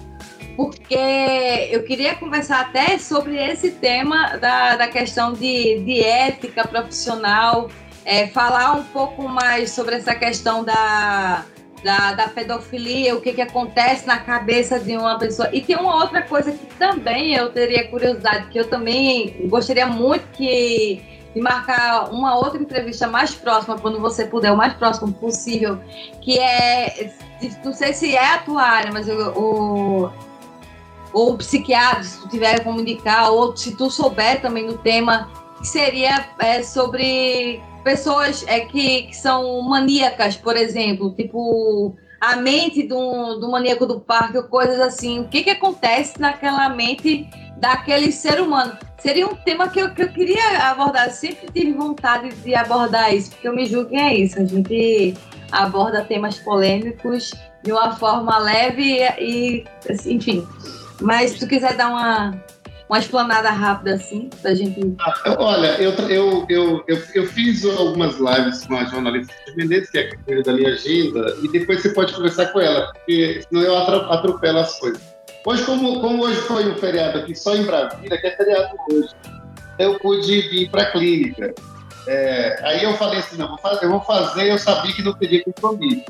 porque eu queria conversar até sobre esse tema da, da questão de, de ética profissional, é, falar um pouco mais sobre essa questão da, da, da, pedofilia, o que, que acontece na cabeça de uma pessoa. E tem uma outra coisa que também eu teria curiosidade, que eu também gostaria muito que de marcar uma outra entrevista mais próxima, quando você puder, o mais próximo possível, que é, não sei se é a tua área, mas o, o ou psiquiatra, se tu tiver como indicar, ou se tu souber também do tema, que seria é, sobre pessoas é, que, que são maníacas, por exemplo, tipo a mente do, do maníaco do parque ou coisas assim. O que, que acontece naquela mente daquele ser humano? Seria um tema que eu, que eu queria abordar. sempre tive vontade de abordar isso, porque eu me julgo que é isso. A gente aborda temas polêmicos de uma forma leve e, enfim, mas se tu quiser dar uma, uma explanada rápida assim, pra gente. Olha, eu, eu, eu, eu, eu fiz algumas lives com a jornalista de Menezes, que é a da minha agenda, e depois você pode conversar com ela, porque senão eu atropelo as coisas. Hoje, como, como hoje foi um feriado aqui só em Brasília, que é feriado hoje, eu pude vir para a clínica. É, aí eu falei assim, não, vou fazer, eu vou fazer, eu sabia que não teria compromisso.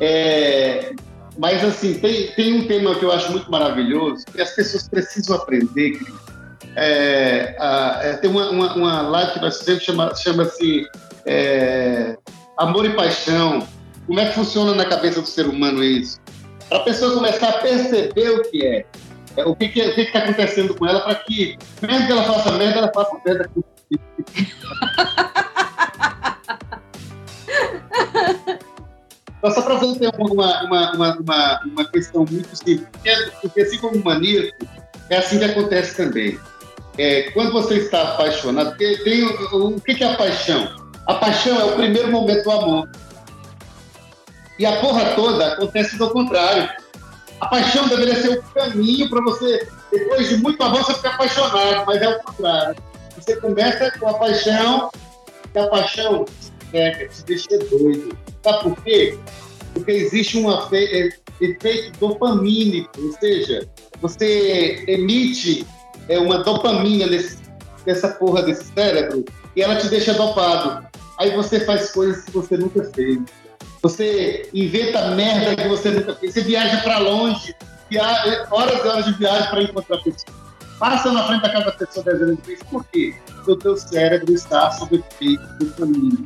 É, mas, assim, tem, tem um tema que eu acho muito maravilhoso, que as pessoas precisam aprender, é, a, é, tem uma, uma, uma, live que nós fizemos, chama, chama-se é, Amor e Paixão. Como é que funciona na cabeça do ser humano isso? Para a pessoa começar a perceber o que é, é o que está acontecendo com ela, para que, mesmo que ela faça merda, ela faça merda com [laughs] Então, só para ter uma, uma, uma, uma, uma questão muito simples, porque assim como o maníaco, é assim que acontece também. É, quando você está apaixonado, tem, tem o, o que é a paixão? A paixão é o primeiro momento do amor. E a porra toda acontece do contrário. A paixão deveria ser o caminho para você, depois de muito amor, você ficar apaixonado, mas é o contrário. Você começa com a paixão, e a paixão é, te deixa doido. Sabe por quê? Porque existe um é, efeito dopamínico, ou seja, você emite é, uma dopamina nesse, nessa porra desse cérebro e ela te deixa dopado. Aí você faz coisas que você nunca fez. Você inventa merda que você nunca fez. Você viaja para longe, viaja, horas e horas de viagem para encontrar pessoas. Passa na frente da casa da pessoa dezendo vezes. Por quê? Porque o teu cérebro está sob efeito dopamina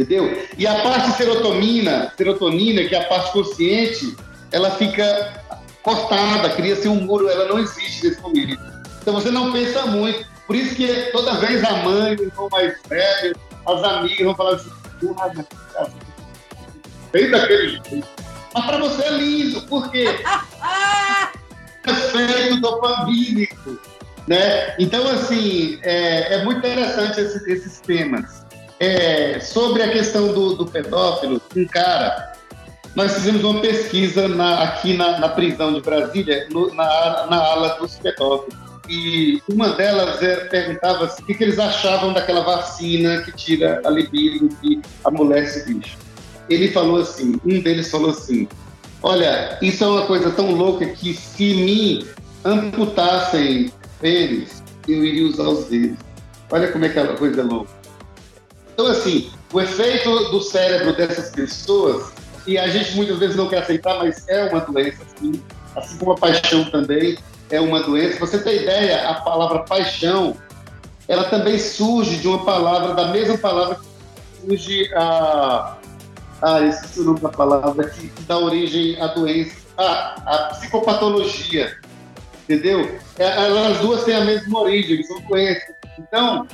entendeu? E a parte serotonina, serotonina, que é a parte consciente, ela fica cortada, cria-se um muro, ela não existe nesse momento. Então você não pensa muito, Por isso que toda vez a mãe, o mais velho, as amigas vão falar assim, porra, bem daquele jeito. Mas para você é lindo, por quê? [laughs] Efeito dopamínico, né? Então, assim, é, é muito interessante esse, esses temas. É, sobre a questão do, do pedófilo, um cara, nós fizemos uma pesquisa na, aqui na, na, prisão de Brasília, no, na, na ala dos pedófilos. E uma delas é, perguntava assim, o que, que, eles achavam daquela vacina que tira a libido, que amolece o bicho. Ele falou assim, um deles falou assim, olha, isso é uma coisa tão louca que se me amputassem eles, eu iria usar os dedos. Olha como é que a coisa é louca. Então, assim, o efeito do cérebro dessas pessoas, e a gente muitas vezes não quer aceitar, mas é uma doença, assim, assim como a paixão também é uma doença. Você tem ideia, a palavra paixão, ela também surge de uma palavra, da mesma palavra que surge a. Ah, é o nome da palavra, que, dá origem à doença, a, a psicopatologia, entendeu? É, elas duas têm a mesma origem, são doenças. Então,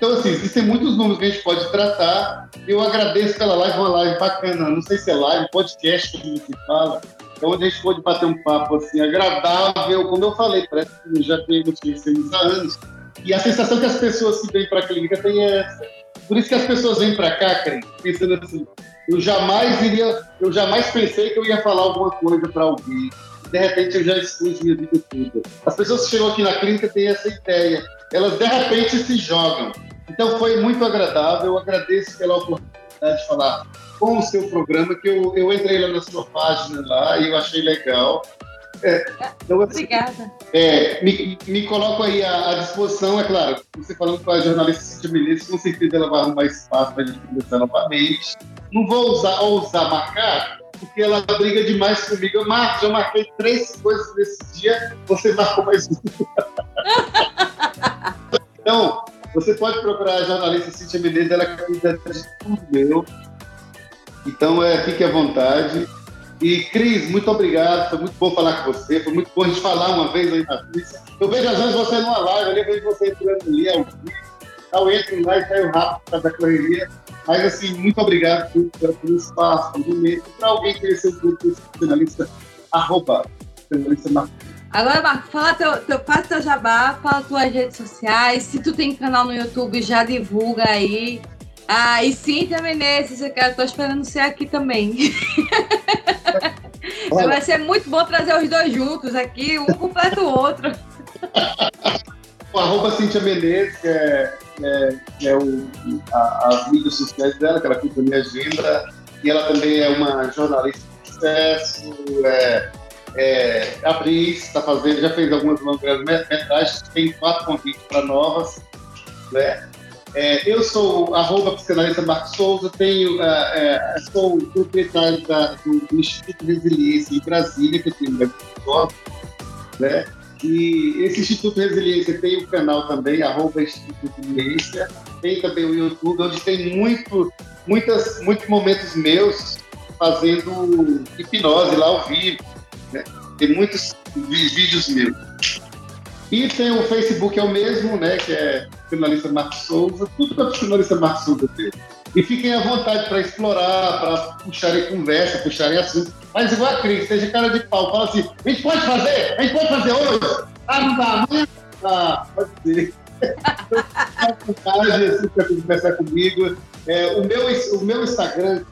então, assim, existem muitos números que a gente pode tratar. Eu agradeço pela live, uma live bacana. Não sei se é live, podcast, como você fala. É onde a gente pode bater um papo, assim, agradável. Como eu falei, parece que já conhecemos há anos. E a sensação que as pessoas que vêm para a clínica tem essa. Por isso que as pessoas vêm para cá, Cris, pensando assim, eu jamais iria, eu jamais pensei que eu ia falar alguma coisa para alguém. De repente eu já expus minha vida toda. As pessoas que chegam aqui na clínica têm essa ideia. Elas de repente se jogam. Então foi muito agradável, eu agradeço pela oportunidade de falar com o seu programa, que eu, eu entrei lá na sua página lá e eu achei legal. É, então, assim, Obrigada. É, me, me coloco aí à, à, disposição, é claro. Você falando com a jornalista Cintia Menezes, com certeza ela vai arrumar espaço para a gente conversar novamente. Não vou usar, ousar marcar, porque ela briga demais comigo. Eu marco, já marquei três coisas nesse dia, você marcou mais uma. [laughs] então, você pode procurar a jornalista Cintia Menezes, ela cuida de tudo meu. Então, é, fique à vontade. E, Cris, muito obrigado. Foi muito bom falar com você. Foi muito bom a gente falar uma vez aí na Suíça. Eu vejo às vezes você numa live, eu vejo você entrando ali ao vivo. Eu entro lá e saio rápido para da correria. Mas, assim, muito obrigado por, pelo espaço, pelo momento. Para alguém conhecer o grupo jornalista, arroba, jornalista Marcos. Agora, Marco, fala teu, teu, faz teu jabá, fala tuas redes sociais. Se tu tem canal no YouTube, já divulga aí. Ah, e Cíntia Menezes, eu quero, tô esperando ser aqui também. [laughs] Vai ser muito bom trazer os dois juntos aqui, um completa o outro. o arroba Cíntia Menezes, que é, é, é o, a, as mídias sociais dela, que ela cuida da minha agenda. E ela também é uma jornalista de sucesso, é, é, atriz, está fazendo, já fez algumas longas metragens, tem quatro convites para novas. Né? É, eu sou arroba psicanalista Marcos Souza, tenho, é, é sou proprietário da, do, Instituto Resiliência em Brasília, que tem um né? E esse Instituto Resiliência tem o um canal também, arroba Instituto Resiliência, tem também o YouTube, onde tem muito, muitas, muitos momentos meus fazendo hipnose lá ao vivo, né? Tem muitos vídeos meus. E tem o Facebook, é o mesmo, né? Que é jornalista Marcos Souza. Tudo que o jornalista Marcos Souza tem. E fiquem à vontade para explorar, para puxarem conversa, puxarem assunto. Mas igual a Cris, seja cara de pau, fala assim, a gente pode fazer? A gente pode fazer hoje? Ah, não dá amanhã? Ah, pode ser. vontade, assim, para conversar comigo. É, o, meu, o meu Instagram,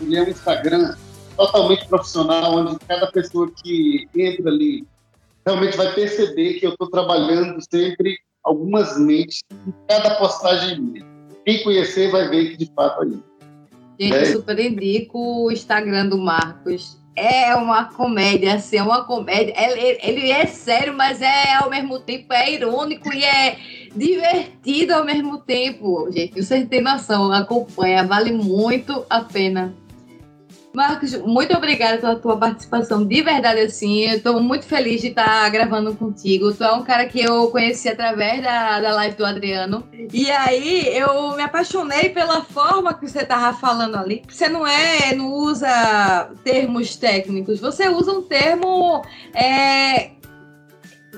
ele é um Instagram totalmente profissional, onde cada pessoa que entra ali realmente vai perceber que eu estou trabalhando sempre algumas mentes em cada postagem minha. Quem conhecer vai ver que de fato é isso. Gente, é. eu super indico o Instagram do Marcos. É uma comédia, assim, é uma comédia. Ele, ele é sério, mas é ao mesmo tempo é irônico e é divertido ao mesmo tempo. Gente, vocês têm noção, acompanha, vale muito a pena. Marcos, muito obrigada pela tua participação. De verdade, assim, eu estou muito feliz de estar gravando contigo. Tu é um cara que eu conheci através da, da live do Adriano. E aí eu me apaixonei pela forma que você estava falando ali. Você não é, não usa termos técnicos, você usa um termo é,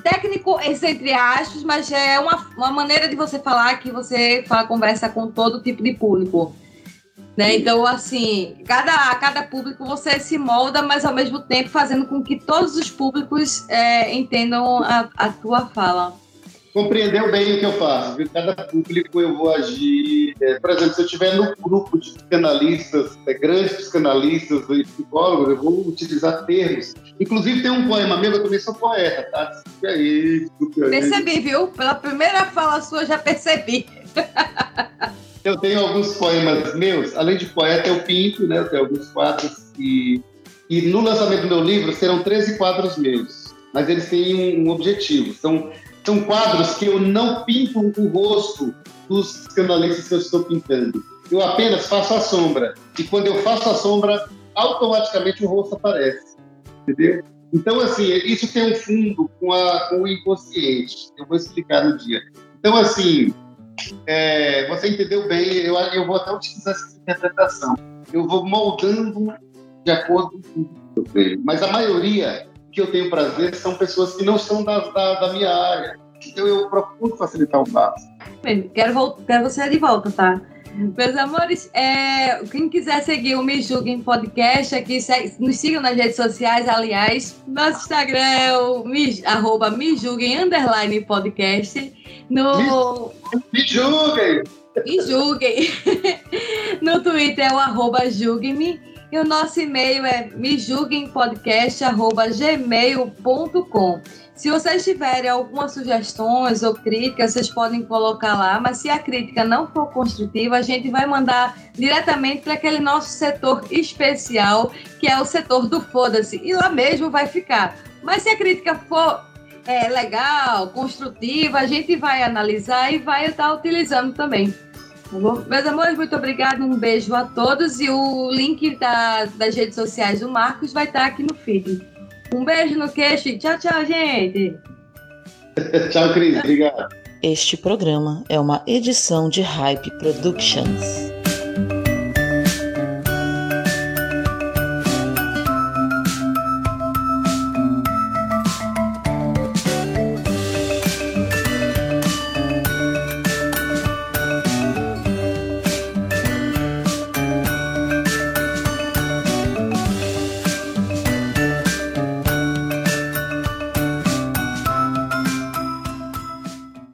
técnico, entre aspas, mas é uma, uma maneira de você falar que você fala, conversa com todo tipo de público. Né? Então, assim, cada, cada público você se molda, mas ao mesmo tempo fazendo com que todos os públicos é, entendam a, a tua fala compreendeu bem o que eu faço. Viu? Cada público eu vou agir. É, por exemplo, se eu estiver no grupo de psicanalistas, é, grandes psicanalistas e psicólogos, eu vou utilizar termos. Inclusive, tem um poema meu, eu também sou poeta, tá? Desculpe aí, desculpe aí. Percebi, viu? Pela primeira fala sua, já percebi. [laughs] eu tenho alguns poemas meus, além de poeta, eu pinto, né? Eu tenho alguns quadros e, e no lançamento do meu livro serão 13 quadros meus, mas eles têm um, um objetivo. São são quadros que eu não pinto o rosto dos psicanalistas que eu estou pintando. Eu apenas faço a sombra. E quando eu faço a sombra, automaticamente o rosto aparece. Entendeu? Então, assim, isso tem um fundo com, a, com o inconsciente. Eu vou explicar no dia. Então, assim, é, você entendeu bem, eu, eu vou até utilizar essa interpretação. Eu vou moldando de acordo com o que eu tenho. Mas a maioria que eu tenho prazer são pessoas que não são da, da, da minha área. Então eu procuro facilitar o passo. Quero, quero você de volta, tá? Meus amores, é, quem quiser seguir o Me Julguem Podcast aqui, segue, nos sigam nas redes sociais, aliás, nosso Instagram é o me, arroba Me Julguem Underline Podcast. No... Me, me julguem! Me julguem! [laughs] no Twitter é o arroba julguem-me. E o nosso e-mail é mejulguempodcast.gmail.com. Se vocês tiverem algumas sugestões ou críticas, vocês podem colocar lá, mas se a crítica não for construtiva, a gente vai mandar diretamente para aquele nosso setor especial, que é o setor do foda-se, e lá mesmo vai ficar. Mas se a crítica for é, legal, construtiva, a gente vai analisar e vai estar utilizando também. Tá bom? Meus amores, muito obrigada. Um beijo a todos. E o link da, das redes sociais do Marcos vai estar aqui no feed. Um beijo no queixo. Tchau, tchau, gente. [laughs] tchau, Cris. Obrigado. Este programa é uma edição de Hype Productions.